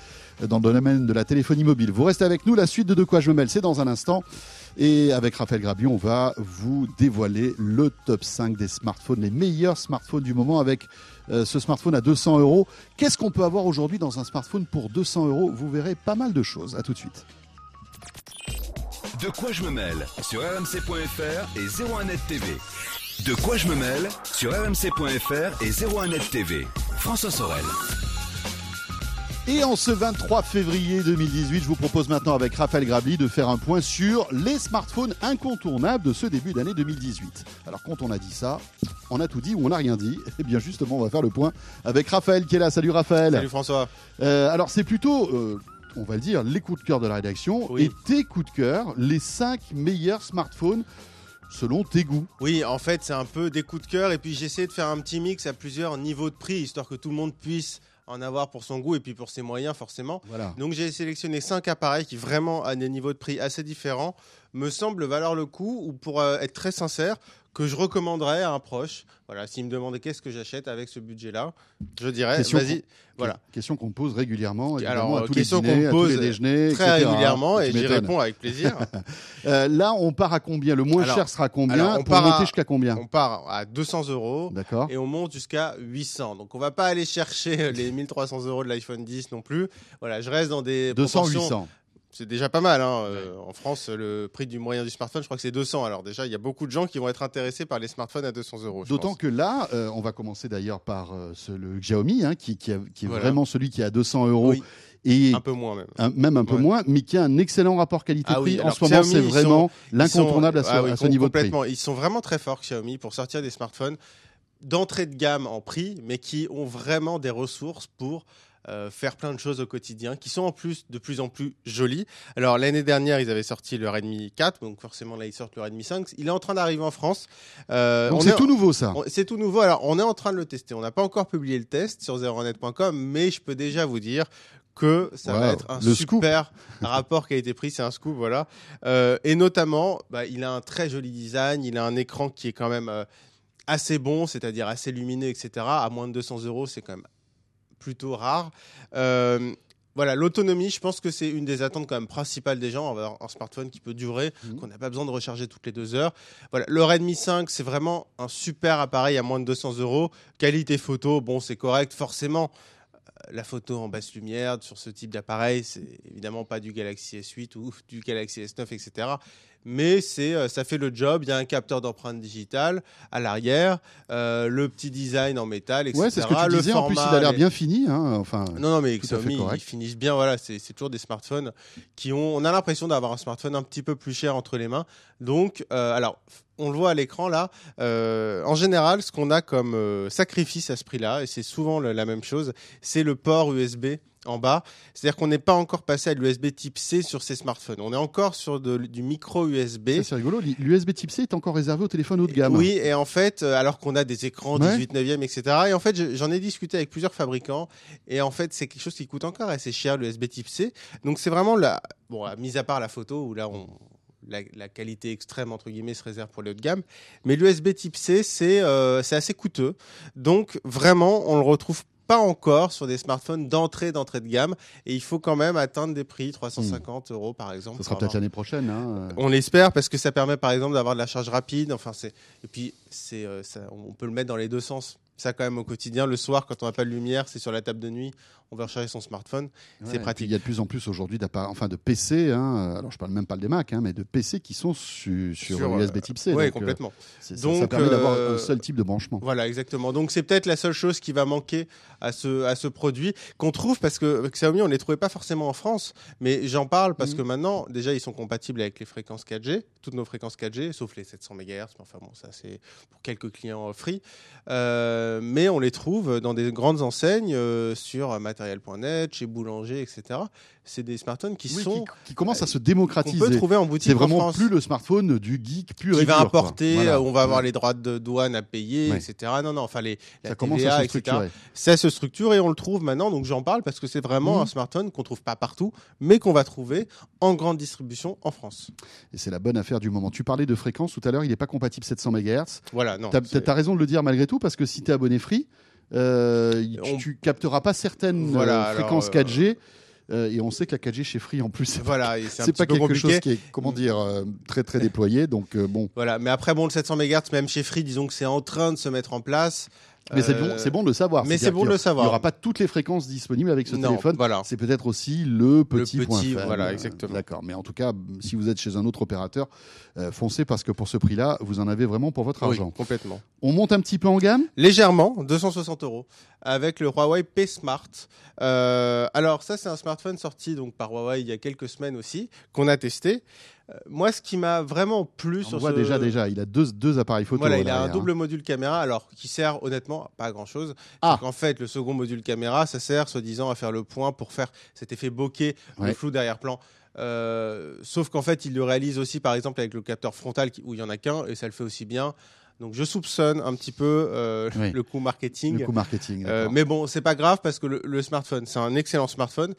euh, dans le domaine de la téléphonie mobile. Vous restez avec nous, la suite de De quoi je me mêle, c'est dans un instant. Et avec Raphaël Grabion, on va vous dévoiler le top 5 des smartphones, les meilleurs smartphones du moment avec euh, ce smartphone à 200 euros. Qu'est-ce qu'on peut avoir aujourd'hui dans un smartphone pour 200 euros? Vous verrez pas mal de choses. À tout de suite. De quoi je me mêle? Sur rmc.fr et 01net TV. De quoi je me mêle? Sur rmc.fr et 01net TV. François Sorel. Et en ce 23 février 2018, je vous propose maintenant avec Raphaël Grabli de faire un point sur les smartphones incontournables de ce début d'année 2018. Alors quand on a dit ça, on a tout dit ou on n'a rien dit. Et bien justement, on va faire le point avec Raphaël qui est là. Salut Raphaël. Salut François. Euh, alors c'est plutôt, euh, on va le dire, les coups de cœur de la rédaction Oui. et tes coups de cœur, les 5 meilleurs smartphones selon tes goûts. Oui, en fait, c'est un peu des coups de cœur et puis j'essaie de faire un petit mix à plusieurs niveaux de prix histoire que tout le monde puisse en avoir pour son goût et puis pour ses moyens forcément. Voilà. Donc j'ai sélectionné cinq appareils qui vraiment à des niveaux de prix assez différents me semblent valoir le coup ou pour euh, être très sincère que je recommanderais à un proche. Voilà, s'il me demandait qu'est-ce que j'achète avec ce budget-là, je dirais Question vas-y. Voilà. Question qu'on pose régulièrement, Alors, à tous les question qu'on dîners, me à tous pose les déjeuners, Très etc. régulièrement et j'y réponds avec plaisir. Euh, là, on part à combien? Le moins Alors- cher sera combien? alors, on Pour part jusqu'à combien? On part à 200 euros. D'accord. et on monte jusqu'à 800. Donc on va pas aller chercher les 1300 euros de l'iPhone 10 non plus. Voilà, je reste dans des 200, proportions- 800. C'est déjà pas mal. hein. Euh, en France, le prix du moyen du smartphone, je crois que c'est 200. Alors déjà, il y a beaucoup de gens qui vont être intéressés par les smartphones à 200 euros. D'autant que là, euh, on va commencer d'ailleurs par euh, ce- le Xiaomi, hein, qui, qui a- qui est Voilà. vraiment celui qui est à 200 euros Oui, et un peu moins même. un- même un peu Ouais. moins, mais qui a un excellent rapport qualité-prix. Ah oui, en ce moment, c'est vraiment l'incontournable à ce, ah oui, à ce com- niveau de prix. complètement. Ils sont vraiment très forts Xiaomi pour sortir des smartphones d'entrée de gamme en prix, mais qui ont vraiment des ressources pour euh, faire plein de choses au quotidien, qui sont en plus de plus en plus jolis. Alors l'année dernière, ils avaient sorti le Redmi 4, donc forcément là ils sortent le Redmi 5. Il est en train d'arriver en France. Euh, Donc on c'est est- tout nouveau ça. C'est tout nouveau. Alors, on est en train de le tester. On n'a pas encore publié le test sur zeronet.com, mais je peux déjà vous dire que ça va être un Le scoop. super rapport qualité-prix. C'est un scoop, voilà. Euh, et notamment, bah, il a un très joli design. Il a un écran qui est quand même euh, assez bon, c'est-à-dire assez lumineux, etc. À moins de 200 euros, c'est quand même plutôt rare. Euh, voilà, l'autonomie, je pense que c'est une des attentes quand même principales des gens, avoir un smartphone qui peut durer, Mhm. qu'on n'a pas besoin de recharger toutes les deux heures. Voilà, le Redmi 5, c'est vraiment un super appareil à moins de 200 euros. Qualité photo, bon, c'est correct, forcément. La photo en basse lumière sur ce type d'appareil, c'est évidemment pas du Galaxy S8 ou du Galaxy S9, etc. Mais c'est, euh, ça fait le job. Il y a un capteur d'empreinte digitale à l'arrière, euh, le petit design en métal, etc. Ouais, c'est ce que tu Le disais. En plus, il a l'air les- bien fini. Hein. Enfin, non, non, mais Xiaomi, ils finissent bien. Voilà, c'est c'est toujours des smartphones qui ont. On a l'impression d'avoir un smartphone un petit peu plus cher entre les mains. Donc, euh, alors, on le voit à l'écran là. euh, en général, ce qu'on a comme euh, sacrifice à ce prix-là, et c'est souvent le- la même chose, c'est le port USB en bas. C'est-à-dire qu'on n'est pas encore passé à l'USB Type C sur ces smartphones. On est encore sur de- du micro USB. c'est rigolo. L'USB Type C est encore réservé au téléphone haut de gamme. Oui, et en fait, alors qu'on a des écrans Ouais. 18 neuvième, etc. Et en fait, je- j'en ai discuté avec plusieurs fabricants. Et en fait, c'est quelque chose qui coûte encore assez cher, le USB Type C. Donc, c'est vraiment la, bon, mis à part la photo où là, on, la, la qualité extrême, entre guillemets, se réserve pour les haut de gamme. Mais l'USB Type C, c'est euh, assez coûteux. Donc, vraiment, on le retrouve pas encore sur des smartphones d'entrée d'entrée de gamme et il faut quand même atteindre des prix 350 euros par exemple Ce sera peut-être l'année prochaine. Hein. on l'espère parce que ça permet par exemple d'avoir de la charge rapide. Enfin, c'est et puis c'est euh, on peut le mettre dans les deux sens. Ça quand même au quotidien. Le soir, quand on n'a pas de lumière, c'est sur la table de nuit, on va recharger son smartphone. c'est pratique. Il y a de plus en plus aujourd'hui d'appareils- enfin de PC, hein, alors je parle même pas des Mac, hein, mais de PC qui sont su- sur, Sur, USB Type C. Oui, donc, euh, complètement. Donc, ça permet d'avoir euh, un seul type de branchement. Voilà, exactement. Donc c'est peut-être la seule chose qui va manquer à ce, à ce produit qu'on trouve parce que Xiaomi, on les trouvait pas forcément en France, mais j'en parle parce Mhm. que maintenant, déjà, ils sont compatibles avec les fréquences 4G, toutes nos fréquences 4G, sauf les 700 MHz. Mais enfin bon, ça c'est pour quelques clients euh, free. Euh, mais on les trouve dans des grandes enseignes euh, sur matériel.net, chez Boulanger, etc. C'est des smartphones qui Oui, sont qui, qui commence à se qu'on démocratiser. peut trouver en boutique C'est en vraiment France. plus le smartphone du geek pur qui et va dur, quoi. importer, Voilà. euh, on va avoir Ouais. les droits de douane à payer, Ouais. etc. Non, non, enfin les la Ça commence TVA, à se etc. structurer. Ça se structure et on le trouve maintenant, donc j'en parle parce que c'est vraiment Mhm. un smartphone qu'on trouve pas partout, mais qu'on va trouver en grande distribution en France. Et c'est la bonne affaire du moment. Tu parlais de fréquence tout à l'heure, il n'est pas compatible 700 MHz. Voilà, non. Tu as, raison de le dire malgré tout, parce que si tu es abonné free, euh, tu, On- tu capteras pas certaines Voilà, euh, alors, fréquences euh, 4G. euh, et on sait que la 4G chez Free en plus, c'est Voilà, c'est pas quelque compliqué. chose qui est, comment dire, euh, très très déployé. Donc euh, bon, Voilà, mais après bon, le 700 MHz, même chez Free, disons que c'est en train de se mettre en place. Mais c'est Euh, bon, c'est bon de le savoir. mais c'est bon de le savoir. Il n'y aura pas toutes les fréquences disponibles avec ce Non, téléphone. voilà. C'est peut-être aussi le petit, Le point petit, faible. voilà, Euh, exactement. D'accord. Mais en tout cas, si vous êtes chez un autre opérateur, euh, foncez parce que pour ce prix-là, vous en avez vraiment pour votre Oui, argent. complètement. On monte un petit peu en gamme? Légèrement, 260 euros, avec le Huawei P Smart. Euh, alors ça, c'est un smartphone sorti donc par Huawei il y a quelques semaines aussi, qu'on a testé. Moi, ce qui m'a vraiment plu On sur voit ce... déjà, déjà, il a deux, deux appareils photo. Voilà, il a un derrière, hein. double module caméra, alors qui sert honnêtement pas à grand chose. Ah. En fait, le second module caméra, ça sert soi-disant à faire le point pour faire cet effet bokeh, Ouais. le flou d'arrière-plan. Euh, sauf qu'en fait, il le réalise aussi, par exemple, avec le capteur frontal où il y en a qu'un et ça le fait aussi bien. Donc, je soupçonne un petit peu euh, Oui. le coût marketing. Le coup marketing. Euh, mais bon, c'est pas grave parce que le, le smartphone, c'est un excellent smartphone.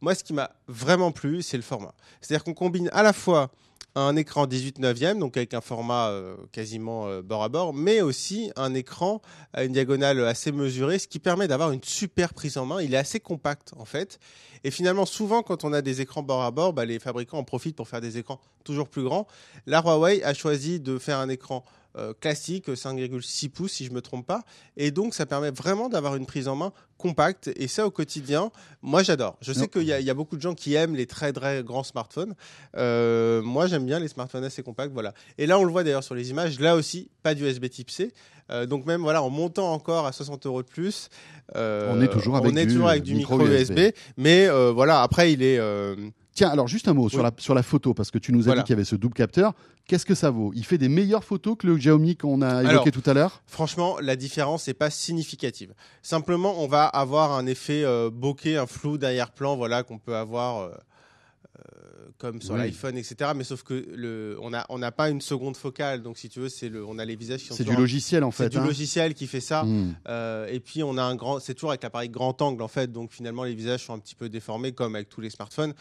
Moi, ce qui m'a vraiment plu, c'est le format. C'est-à-dire qu'on combine à la fois un écran 18 neuvième, donc avec un format euh, quasiment euh, bord à bord, mais aussi un écran à une diagonale assez mesurée, ce qui permet d'avoir une super prise en main. Il est assez compact en fait. Et finalement, souvent, quand on a des écrans bord à bord, bah, les fabricants en profitent pour faire des écrans toujours plus grands. La Huawei a choisi de faire un écran euh, classique, 5,6 pouces si je me trompe pas, et donc ça permet vraiment d'avoir une prise en main compacte. Et ça au quotidien, moi j'adore. Je sais qu'il y, y a beaucoup de gens qui aiment les très très grands smartphones. Euh, moi j'aime bien les smartphones assez compacts, voilà. Et là on le voit d'ailleurs sur les images. Là aussi, pas d'USB Type C. Euh, donc même voilà, en montant encore à 60 euros de plus, On est toujours avec on est du toujours avec du micro USB. USB. Mais voilà, après il est Tiens, alors juste un mot sur, la, sur la photo, parce que tu nous as Voilà. dit qu'il y avait ce double capteur. Qu'est-ce que ça vaut? Il fait des meilleures photos que le Xiaomi qu'on a évoqué Alors, tout à l'heure? Franchement, la différence n'est pas significative. Simplement, on va avoir un effet euh, bokeh, un flou d'arrière-plan, voilà, qu'on peut avoir euh, comme sur Oui. l'iPhone, etc. Mais sauf que le, on n'a on pas une seconde focale, donc si tu veux, c'est le, on a les visages qui sont C'est du logiciel en C'est fait. du hein. logiciel qui fait ça. Hmm. Euh, et puis on a un grand, c'est toujours avec l'appareil grand angle en fait, donc finalement les visages sont un petit peu déformés comme avec tous les smartphones.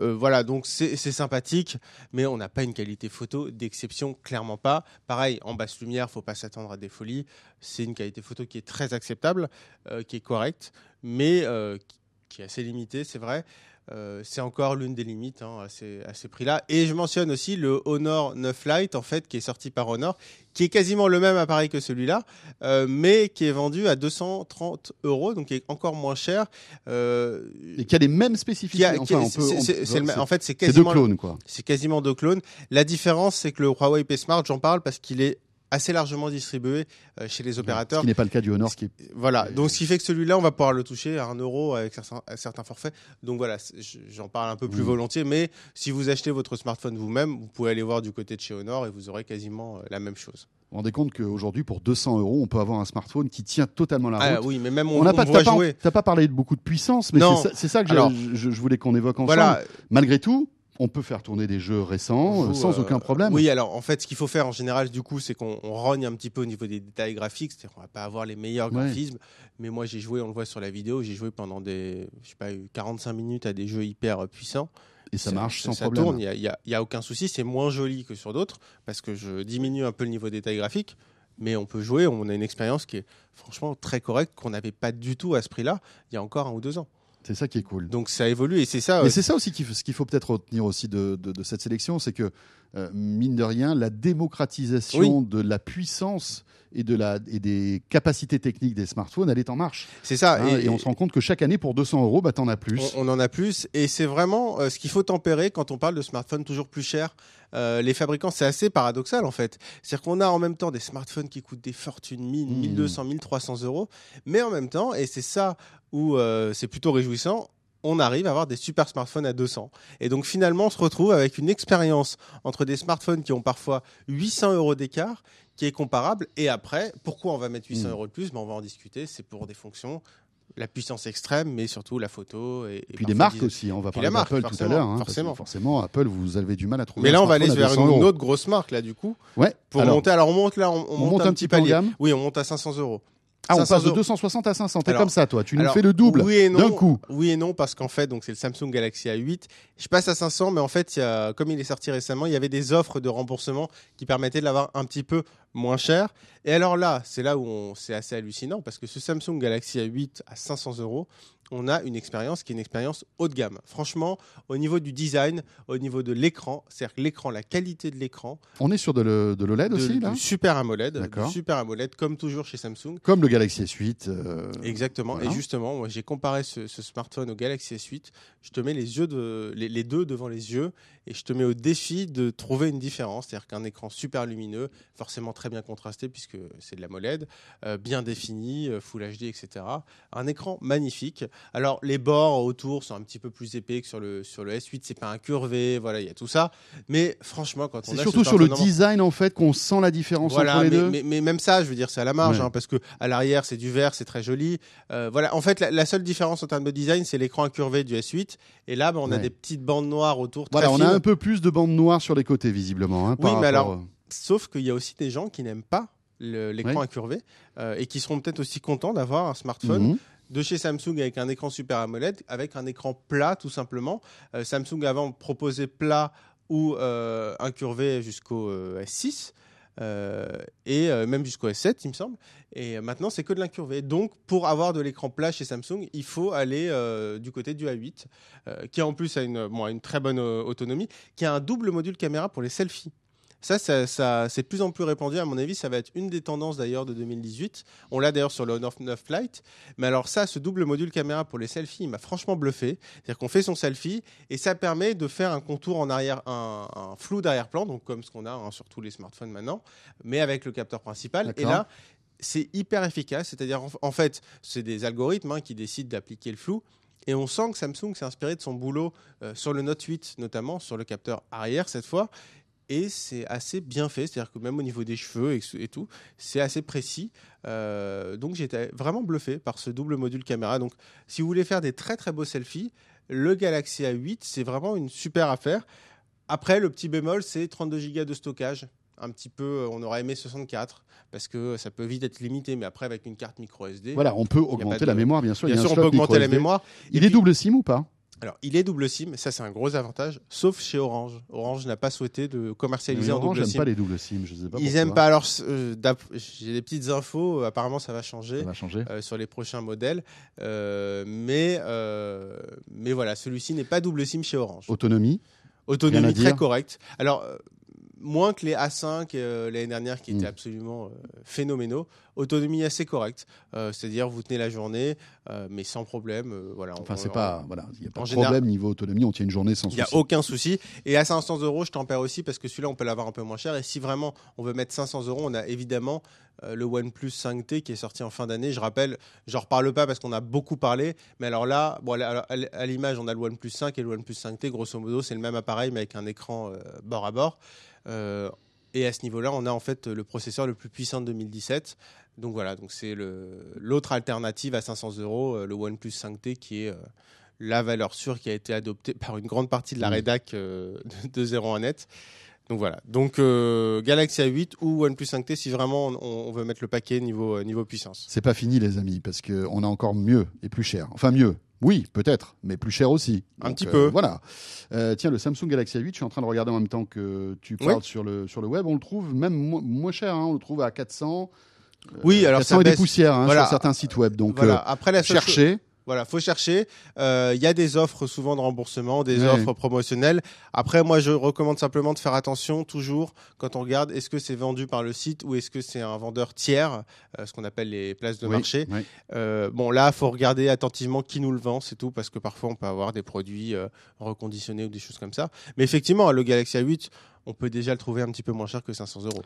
Euh, voilà, donc c'est c'est sympathique, mais on n'a pas une qualité photo d'exception, clairement pas. Pareil, en basse lumière, faut pas s'attendre à des folies. C'est une qualité photo qui est très acceptable, euh, qui est correcte, mais qui- qui est assez limitée, c'est vrai. Euh, c'est encore l'une des limites hein, à ces, à ces prix-là. Et je mentionne aussi le Honor 9 Lite, en fait, qui est sorti par Honor, qui est quasiment le même appareil que celui-là, euh, mais qui est vendu à 230 euros, donc qui est encore moins cher. Euh, Et qui a les mêmes spécificités. Enfin, en fait, c'est c'est deux quasiment, clones quoi. c'est quasiment deux clones. La différence, c'est que le Huawei P Smart, j'en parle parce qu'il est assez largement distribué euh, chez les Ce opérateurs. qui n'est pas le cas du Honor, ce qui Voilà, donc ce qui fait que celui-là, on va pouvoir le toucher à 1 euro avec certains, forfaits. Donc voilà, j'en parle un peu plus volontiers, mais si vous achetez votre smartphone vous-même, vous pouvez aller voir du côté de chez Honor et vous aurez quasiment euh, la même chose. Vous vous rendez compte qu'aujourd'hui, pour 200 euros, on peut avoir un smartphone qui tient totalement la Ah route. oui, mais même on, on n'a on pas, voit pas, jouer. pas parlé de beaucoup de puissance, mais c'est ça, que Alors- je, je- je voulais qu'on évoque ensemble. Voilà, Malgré tout, on peut faire tourner des jeux récents euh, sans euh, aucun problème. Oui, alors en fait, ce qu'il faut faire en général, du coup, c'est qu'on on rogne un petit peu au niveau des détails graphiques, c'est-à-dire qu'on va pas avoir les meilleurs Ouais. graphismes. Mais moi, j'ai joué, on le voit sur la vidéo, j'ai joué pendant des, je sais pas, eu 45 minutes à des jeux hyper euh, puissants. et ça marche sans ça problème. tourne, il n'y a, y a aucun souci. C'est moins joli que sur d'autres parce que je diminue un peu le niveau de détail graphique. Mais on peut jouer, on a une expérience qui est franchement très correcte, qu'on n'avait pas du tout à ce prix-là il y a encore un ou deux ans. C'est ça qui est cool. Donc ça évolue et c'est ça. Mais euh, c'est ça aussi qu'il faut, ce qu'il faut peut-être retenir aussi de, de- de cette sélection, c'est que euh, mine de rien, la démocratisation de la puissance et de la et des capacités techniques des smartphones, elle est en marche. c'est ça. Hein, et, on se rend compte que chaque année, pour 200 euros, bah t'en as plus. On, on en a plus et c'est vraiment euh, ce qu'il faut tempérer quand on parle de smartphones toujours plus chers. Euh, les fabricants, c'est assez paradoxal en fait. C'est-à-dire qu'on a en même temps des smartphones qui coûtent des fortunes, 1000, Mmh. 1200, 1300 euros, mais en même temps, et c'est ça où euh, c'est plutôt réjouissant, on arrive à avoir des super smartphones à 200. Et donc finalement, on se retrouve avec une expérience entre des smartphones qui ont parfois 800 euros d'écart, qui est comparable. Et après, pourquoi on va mettre 800 Mm. euros de plus? Ben, On va en discuter. C'est pour des fonctions, la puissance extrême, mais surtout la photo. Et, puis les marques aussi, on va parler d'Apple tout à l'heure. hein, forcément. forcément, Apple, vous avez du mal à trouver. Mais là, on va aller vers 200 une autre grosse marque, là, du coup. Ouais. Pour Alors, monter, alors on monte là, on, on on monte un petit peu en palier. gamme. Oui, on monte à 500 euros. Ah, on 500 passe de euros. 260 à 500. T'es comme ça, toi. Tu nous Alors, fais le double oui et non, d'un coup. Oui et non, parce qu'en fait, donc c'est le Samsung Galaxy A8. Je passe à 500, mais en fait, y a, comme il est sorti récemment, il y avait des offres de remboursement qui permettaient de l'avoir un petit peu moins cher. Et alors là, c'est là où c'est assez hallucinant, parce que ce Samsung Galaxy A8 à 500 euros, on a une expérience qui est une expérience haut de gamme. Franchement, au niveau du design, au niveau de l'écran, c'est-à-dire l'écran, la qualité de l'écran, On est sur de le- de l'OLED aussi, là? Du super AMOLED, du super AMOLED, comme toujours chez Samsung. Comme le Galaxy S8. euh, Exactement. voilà. Et justement, moi, j'ai comparé ce, ce smartphone au Galaxy S8. Je te mets les yeux de, les, les deux devant les yeux et je te mets au défi de trouver une différence. C'est-à-dire qu'un écran super lumineux, forcément très bien contrasté puisque c'est de la MOLED, euh, bien défini, euh, Full HD, etc. Un écran magnifique. Alors les bords autour sont un petit peu plus épais que sur le sur le S8. C'est pas incurvé, voilà, il y a tout ça. Mais franchement, quand on C'est a surtout ce sur le design, en fait, qu'on sent la différence voilà, entre les mais, deux. mais- mais même ça, je veux dire, c'est à la marge, Ouais. hein, parce que à l'arrière, c'est du vert, c'est très joli. Euh, voilà, en fait, la, la seule différence en termes de design, c'est l'écran incurvé du S8. Et là, ben, on a Ouais. des petites bandes noires autour. Voilà, on a un peu plus de bandes noires sur les côtés, visiblement. hein, Oui, par mais rapport- alors- Sauf qu'il y a aussi des gens qui n'aiment pas l'écran Ouais. incurvé euh, et qui seront peut-être aussi contents d'avoir un smartphone Mhm. De chez Samsung avec un écran Super AMOLED, avec un écran plat tout simplement. Euh, Samsung avant proposait plat ou euh, incurvé jusqu'au euh, S6 euh, et même jusqu'au S7 il me semble. Et maintenant c'est que de l'incurvé. Donc pour avoir de l'écran plat chez Samsung, il faut aller du côté du A8 euh, qui en plus a une, très bonne autonomie, qui a un double module caméra pour les selfies. Ça, ça, ça- c'est de plus en plus répandu. À mon avis, ça va être une des tendances d'ailleurs de 2018. On l'a d'ailleurs sur le Honor 9 Lite. Mais alors ça, ce double module caméra pour les selfies, il m'a franchement bluffé. C'est-à-dire qu'on fait son selfie et ça permet de faire un contour en arrière, un, un flou d'arrière-plan, donc comme ce qu'on a hein, sur tous les smartphones maintenant, mais avec le capteur principal. Et là, c'est hyper efficace. C'est-à-dire, en, en fait, c'est des algorithmes hein, qui décident d'appliquer le flou. Et on sent que Samsung s'est inspiré de son boulot euh, sur le Note 8, notamment sur le capteur arrière cette fois. Et c'est assez bien fait, c'est-à-dire que même au niveau des cheveux et, tout, c'est assez précis. Euh, donc j'étais vraiment bluffé par ce double module caméra. Donc si vous voulez faire des très très beaux selfies, le Galaxy A8, c'est vraiment une super affaire. Après, le petit bémol, c'est 32 Go de stockage. Un petit peu, euh, on aurait aimé 64 parce que ça peut vite être limité, mais après avec une carte micro SD. Voilà, on peut augmenter de- la mémoire, bien sûr. Bien il y a un sûr, on peut augmenter la mémoire. Il Et est puis- double SIM ou pas? Alors, il est double SIM, ça c'est un gros avantage, sauf chez Orange. Orange n'a pas souhaité de commercialiser en Orange double SIM. pas les doubles SIM, je sais pas Ils pourquoi. aiment pas. Alors, euh, j'ai des petites infos. euh, apparemment, ça va changer. Ça va changer. euh, sur les prochains modèles, Euh, mais mais voilà, celui-ci n'est pas double SIM chez Orange. Autonomie. Autonomie très correcte. Alors moins que les A5 euh, l'année dernière qui Mm. étaient absolument euh, phénoménaux. Autonomie assez correcte, Euh, c'est-à-dire vous tenez la journée, mais sans problème. voilà. Enfin, c'est pas. Voilà, il n'y a pas de général- problème niveau autonomie. On tient une journée sans il n'y a aucun souci. Et à 500 euros, je tempère aussi parce que celui-là, on peut l'avoir un peu moins cher. Et si vraiment on veut mettre 500 euros, on a évidemment le OnePlus 5T qui est sorti en fin d'année. Je rappelle, j'en reparle pas parce qu'on a beaucoup parlé. Mais alors là, bon, à, l'image, on a le OnePlus 5 et le OnePlus 5T. Grosso modo, c'est le même appareil, mais avec un écran euh, bord à bord. Euh, et à ce niveau-là, on a en fait le processeur le plus puissant de 2017. Donc voilà, donc c'est l'autre alternative à 500 euros, euh, le OnePlus 5T, qui est euh, la valeur sûre qui a été adoptée par une grande partie de la Mm. rédac euh, de 01net. Donc voilà, donc euh, Galaxy A8 ou OnePlus 5T si vraiment on, on veut mettre le paquet niveau, euh, niveau puissance. C'est pas fini, les amis, parce qu'on a encore mieux et plus cher. Enfin, mieux. Oui, peut-être, mais plus cher aussi. Un petit euh, peu. Voilà. Tiens, le Samsung Galaxy A8, je suis en train de regarder en même temps que tu parles sur, le, sur le web. On le trouve même mo- moins cher. hein. On le trouve à 400. Oui, alors 400 ça et des baisse. poussières hein, Voilà. sur certains sites web. Donc, voilà. Après la chose- cherchez. Voilà, faut chercher. Euh, Il y a des offres souvent de remboursement, des Ouais. offres promotionnelles. Après, moi, je recommande simplement de faire attention toujours quand on regarde est-ce que c'est vendu par le site ou est-ce que c'est un vendeur tiers, euh, ce qu'on appelle les places de Oui, marché. oui. Euh, bon, là, faut regarder attentivement qui nous le vend, c'est tout, parce que parfois on peut avoir des produits euh, reconditionnés ou des choses comme ça. Mais effectivement, le Galaxy A8, on peut déjà le trouver un petit peu moins cher que 500 euros.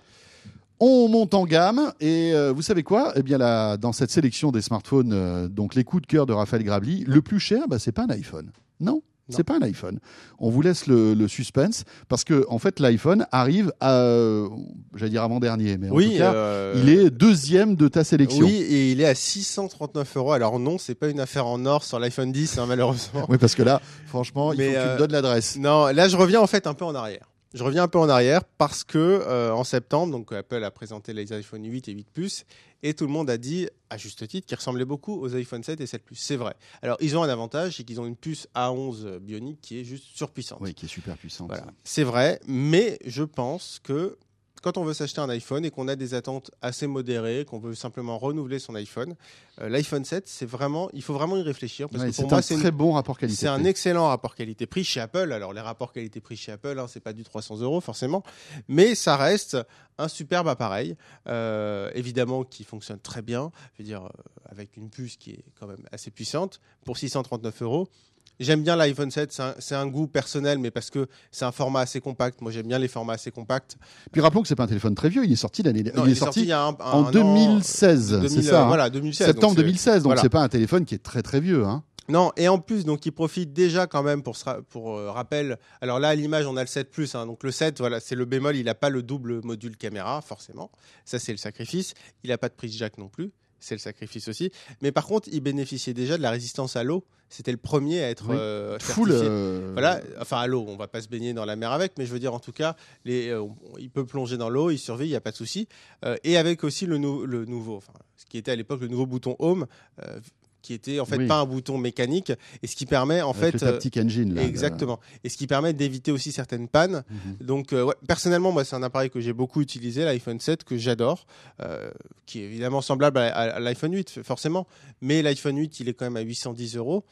On monte en gamme et euh, vous savez quoi? Eh bien là, dans cette sélection des smartphones, euh, donc les coups de cœur de Raphaël Grabli, le plus cher, bah, c'est pas un iPhone. Non. C'est pas un iPhone. On vous laisse le, le suspense parce que en fait l'iPhone arrive à, euh, j'allais dire avant dernier, mais en oui, tout cas, euh, il est deuxième de ta sélection. Oui, et il est à 639 euros. Alors non, c'est pas une affaire en or sur l'iPhone 10, hein, malheureusement. Oui, parce que là, franchement, il Mais, faut que tu euh, me donnes l'adresse. Non, là je reviens en fait un peu en arrière. Je reviens un peu en arrière parce que euh, en septembre, donc Apple a présenté les iPhone 8 et 8 Plus et tout le monde a dit à juste titre qu'ils ressemblaient beaucoup aux iPhone 7 et 7 Plus. C'est vrai. Alors ils ont un avantage, c'est qu'ils ont une puce A11 bionique qui est juste surpuissante. Oui, qui est super puissante. Voilà, c'est vrai, mais je pense que quand on veut s'acheter un iPhone et qu'on a des attentes assez modérées, qu'on veut simplement renouveler son iPhone, euh, l'iPhone 7, c'est vraiment, il faut vraiment y réfléchir parce Ouais, que pour c'est un une- très bon rapport qualité. c'est un excellent rapport qualité-prix chez Apple. Alors les rapports qualité-prix chez Apple, hein, c'est pas du 300 euros forcément, mais ça reste un superbe appareil, euh, évidemment qui fonctionne très bien. Je veux dire euh, avec une puce qui est quand même assez puissante pour 639 euros. J'aime bien l'iPhone 7, c'est un, goût personnel, mais parce que c'est un format assez compact. Moi, j'aime bien les formats assez compacts. Puis rappelons que c'est pas un téléphone très vieux. Il est sorti l'année. Non, il est sorti il y a un- un- en un an, 2016. 2000, c'est ça. hein Voilà, 2016. Septembre donc c'est- 2016. Donc voilà. c'est pas un téléphone qui est très très vieux. Hein. Non, et en plus, donc il profite déjà quand même pour euh, rappel. Alors là, à l'image, on a le 7 Plus. hein. donc le 7, voilà, c'est le bémol. Il n'a pas le double module caméra, forcément. Ça, c'est le sacrifice. Il n'a pas de prise jack non plus. C'est le sacrifice aussi. Mais par contre, il bénéficiait déjà de la résistance à l'eau. C'était le premier à être Oui. euh, Full. euh, Voilà, enfin à l'eau, on va pas se baigner dans la mer avec, mais je veux dire en tout cas, les, euh, il peut plonger dans l'eau, il survit, il n'y a pas de souci. Et avec aussi le, nou- le nouveau, enfin, ce qui était à l'époque le nouveau bouton Home, qui était en fait Oui. pas un bouton mécanique, et ce qui permet en avec fait, euh, Taptic Engine. Là, exactement, et ce qui permet d'éviter aussi certaines pannes. Mhm. Donc euh, ouais, personnellement, moi c'est un appareil que j'ai beaucoup utilisé, l'iPhone 7 que j'adore, euh, qui est évidemment semblable à, à- à l'iPhone 8 forcément, mais l'iPhone 8 il est quand même à 810 euros,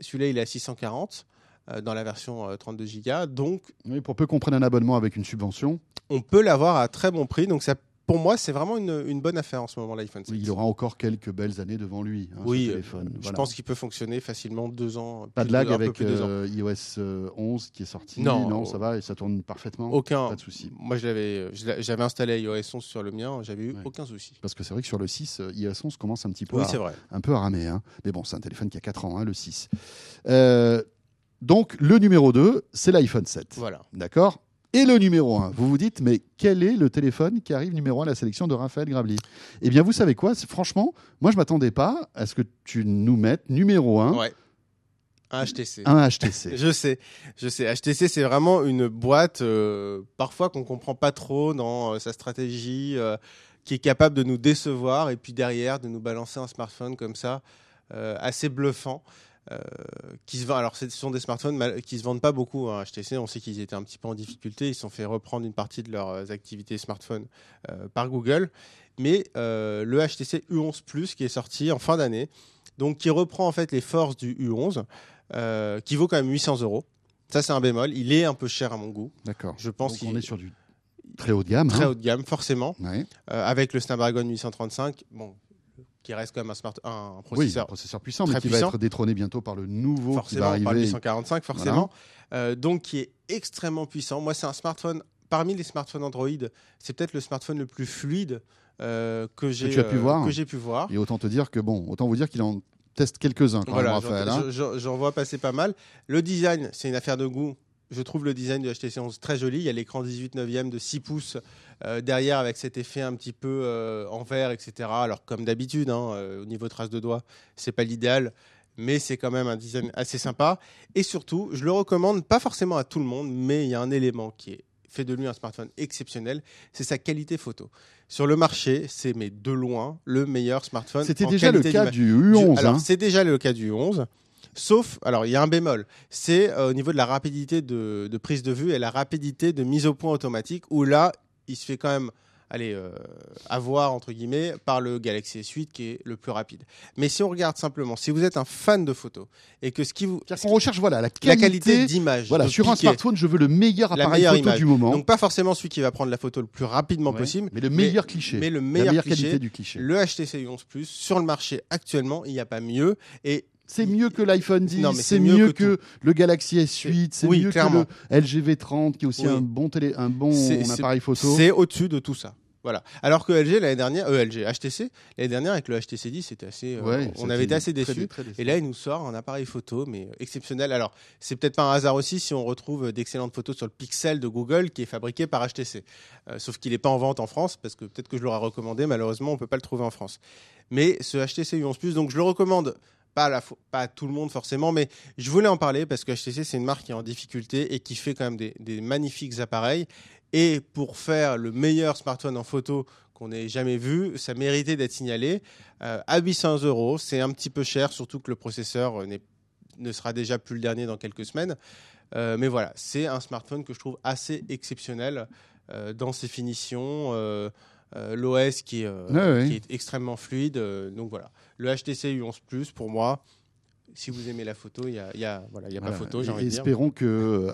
celui-là il est à 640 euh, dans la version euh, 32 Go, donc Oui, pour peu qu'on prenne un abonnement avec une subvention, on peut l'avoir à très bon prix. Donc ça, pour moi, c'est vraiment une, une bonne affaire en ce moment l'iPhone 7. oui, il aura encore quelques belles années devant lui. hein, ce Oui, téléphone. Je Voilà. pense qu'il peut fonctionner facilement deux ans. Pas de lag avec euh, iOS euh, 11 qui est sorti. Non. non, ça va et ça tourne parfaitement. Aucun. Pas de souci. Moi, j'avais installé iOS 11 sur le mien, j'avais eu Ouais. aucun souci. Parce que c'est vrai que sur le 6, euh, iOS 11 commence un petit peu, Oui, à, c'est vrai. un peu à ramer. hein. Mais bon, c'est un téléphone qui a 4 ans, hein, le 6. Euh, donc, le numéro 2, c'est l'iPhone 7. Voilà. D'accord? Et le numéro 1, vous vous dites, mais quel est le téléphone qui arrive numéro 1 à la sélection de Raphaël Grabli? Eh bien, vous savez quoi? Franchement, moi, je m'attendais pas à ce que tu nous mettes numéro 1 Ouais. Un HTC. un HTC. Je sais, je sais. HTC, c'est vraiment une boîte euh, parfois qu'on comprend pas trop dans euh, sa stratégie, euh, qui est capable de nous décevoir et puis derrière de nous balancer un smartphone comme ça, assez bluffant. Euh, qui se vend, alors ce sont des smartphones qui se vendent pas beaucoup. Hein, HTC, on sait qu'ils étaient un petit peu en difficulté. Ils se sont fait reprendre une partie de leurs euh, activités smartphone euh, par Google. Mais euh, le HTC U11 Plus qui est sorti en fin d'année, donc qui reprend en fait les forces du U11, euh, qui vaut quand même 800 euros. Ça, c'est un bémol. Il est un peu cher à mon goût. D'accord. Je pense Donc, qu'il on est sur du très haut de gamme. très hein. haut de gamme, forcément, Ouais. euh, avec le Snapdragon 835, bon, qui reste quand même un, smart, un Oui, un processeur processeur puissant, très mais qui puissant. va être détrôné bientôt par le nouveau qui va forcément, par le arriver. 845, forcément. Euh, donc, qui est extrêmement puissant. Moi, c'est un smartphone, parmi les smartphones Android, c'est peut-être le smartphone le plus fluide euh, que j'ai tu as pu euh, voir. que j'ai pu voir. Et autant te dire que bon, autant vous dire qu'il en teste quelques-uns quand Voilà, hein. j'en- vois passer pas mal. Le design, c'est une affaire de goût. Je trouve le design du HTC 11 très joli. Il y a l'écran 18 neuvième de 6 pouces euh, derrière avec cet effet un petit peu euh, en vert, etc. Alors comme d'habitude, hein, euh, au niveau trace de doigts, c'est pas l'idéal, mais c'est quand même un design assez sympa. Et surtout, je le recommande pas forcément à tout le monde, mais il y a un élément qui est fait de lui un smartphone exceptionnel, c'est sa qualité photo. Sur le marché, c'est mais de loin le meilleur smartphone. C'était déjà le cas du Du- U11. alors, hein. c'est déjà le cas du 11. Sauf, alors il y a un bémol, c'est euh, au niveau de la rapidité de, de prise de vue et la rapidité de mise au point automatique, où là, il se fait quand même allez, euh, avoir entre guillemets par le Galaxy S8 qui est le plus rapide. Mais si on regarde simplement, si vous êtes un fan de photos et que ce qui vous, C'est-à-dire qu'on recherche voilà, la la qualité, qualité d'image, Voilà, sur un smartphone, je veux le meilleur la appareil meilleure photo image. du moment. Donc pas forcément celui qui va prendre la photo le plus rapidement Ouais, possible, mais le meilleur cliché. mais le la meilleur meilleure cliché, qualité du cliché. le HTC U11 Plus sur le marché actuellement, il n'y a pas mieux et C'est mieux que l'iPhone 10, Non, mais c'est mieux, mieux que, que le Galaxy S8, c'est Oui, mieux clairement. que le LG V30 qui est aussi Oui. un bon télé, un bon C'est- c'est- appareil photo. C'est au-dessus de tout ça. Voilà. Alors que LG l'année dernière, euh, LG, HTC l'année dernière avec le HTC 10, c'était assez. euh, Ouais, on avait été assez déçus. déçu. Et là, il nous sort un appareil photo, mais exceptionnel. Alors, c'est peut-être pas un hasard aussi si on retrouve d'excellentes photos sur le Pixel de Google qui est fabriqué par HTC. Euh, sauf qu'il n'est pas en vente en France, parce que peut-être que je l'aurais recommandé, malheureusement, on peut pas le trouver en France. Mais ce HTC U11 Plus, donc je le recommande. Pas tout le monde forcément, mais je voulais en parler parce que HTC c'est une marque qui est en difficulté et qui fait quand même des, magnifiques appareils. Et pour faire le meilleur smartphone en photo qu'on ait jamais vu, ça méritait d'être signalé. Euh, à 800 euros, c'est un petit peu cher, surtout que le processeur euh, ne sera déjà plus le dernier dans quelques semaines. Euh, mais voilà, c'est un smartphone que je trouve assez exceptionnel euh, dans ses finitions, l'OS qui, est, euh, ouais. qui est extrêmement fluide. euh, donc voilà, le HTC U11 Plus, pour moi, si vous aimez la photo, il n'y a, y a, voilà, il y a Voilà. pas photo, j'ai envie de dire. Espérons que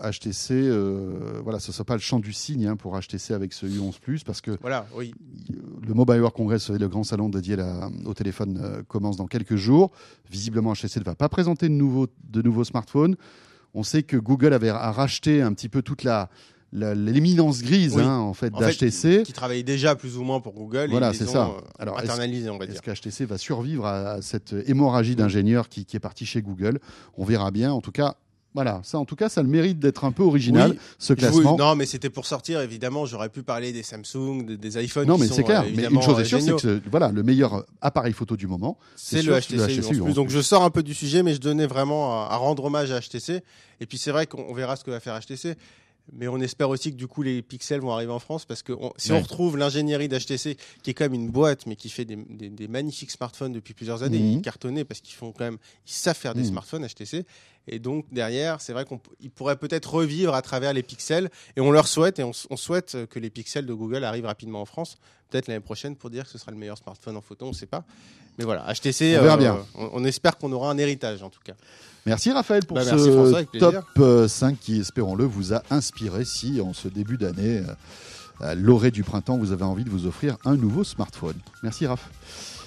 euh, HTC, euh, voilà, ce ne soit pas le champ du cygne hein, pour HTC avec ce U11 Plus, parce que Voilà, oui. le Mobile World Congress et le grand salon dédié la- au téléphone euh, commence dans quelques jours. Visiblement, HTC ne va pas présenter de nouveaux, de nouveaux smartphones. On sait que Google avait a racheté un petit peu toute la- l'éminence grise Oui. hein, en fait d'HTC. Qui travaillait déjà plus ou moins pour Google. Voilà, c'est ça. euh, Alors, est-ce- internalisé, on va dire. survivre à, à cette hémorragie d'ingénieurs qui, qui est partie chez Google? On verra bien. En tout cas, voilà, ça, en tout cas, ça le mérite d'être un peu original, Oui. ce classement. non, mais c'était pour sortir, évidemment. J'aurais pu parler des Samsung, des, iPhones. Non, mais c'est clair. euh, mais une chose est euh, sûre, c'est que voilà, le meilleur appareil photo du moment, C'est le HTC, U11 Plus. Donc je sors un peu du sujet, mais je donnais vraiment à, à rendre hommage à HTC. Et puis c'est vrai qu'on on verra ce que va faire HTC. Mais on espère aussi que du coup les pixels vont arriver en France parce que on- si Ouais. on retrouve l'ingénierie d'HTC qui est quand même une boîte mais qui fait des, des- des magnifiques smartphones depuis plusieurs années, ils cartonnaient parce qu'ils font quand même ils savent faire des Mhm. smartphones HTC et donc derrière c'est vrai qu'ils pourraient peut-être revivre à travers les pixels et on leur souhaite et on souhaite que les pixels de Google arrivent rapidement en France peut-être l'année prochaine pour dire que ce sera le meilleur smartphone en photo on ne sait pas mais voilà HTC On verra euh, bien. on, on espère qu'on aura un héritage en tout cas Merci Raphaël pour Bah, ce François, top euh, 5 qui, espérons-le, vous a inspiré si en ce début d'année, euh, à l'orée du printemps, vous avez envie de vous offrir un nouveau smartphone. Merci Raph.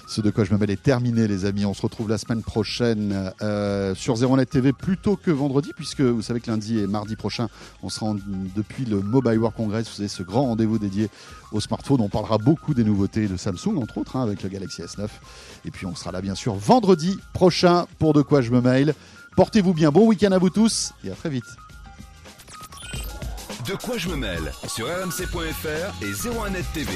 Ce de quoi je me mêle est terminé les amis. On se retrouve la semaine prochaine euh, sur 01net TV plutôt que vendredi puisque vous savez que lundi et mardi prochain on sera depuis le Mobile World Congress. Vous savez ce grand rendez-vous dédié aux smartphones. On parlera beaucoup des nouveautés de Samsung entre autres hein, avec le Galaxy S9. Et puis on sera là bien sûr vendredi prochain pour de quoi je me mail. Portez-vous bien, bon week-end à vous tous et à très vite. De quoi je me mêle sur rmc.fr et 01net TV.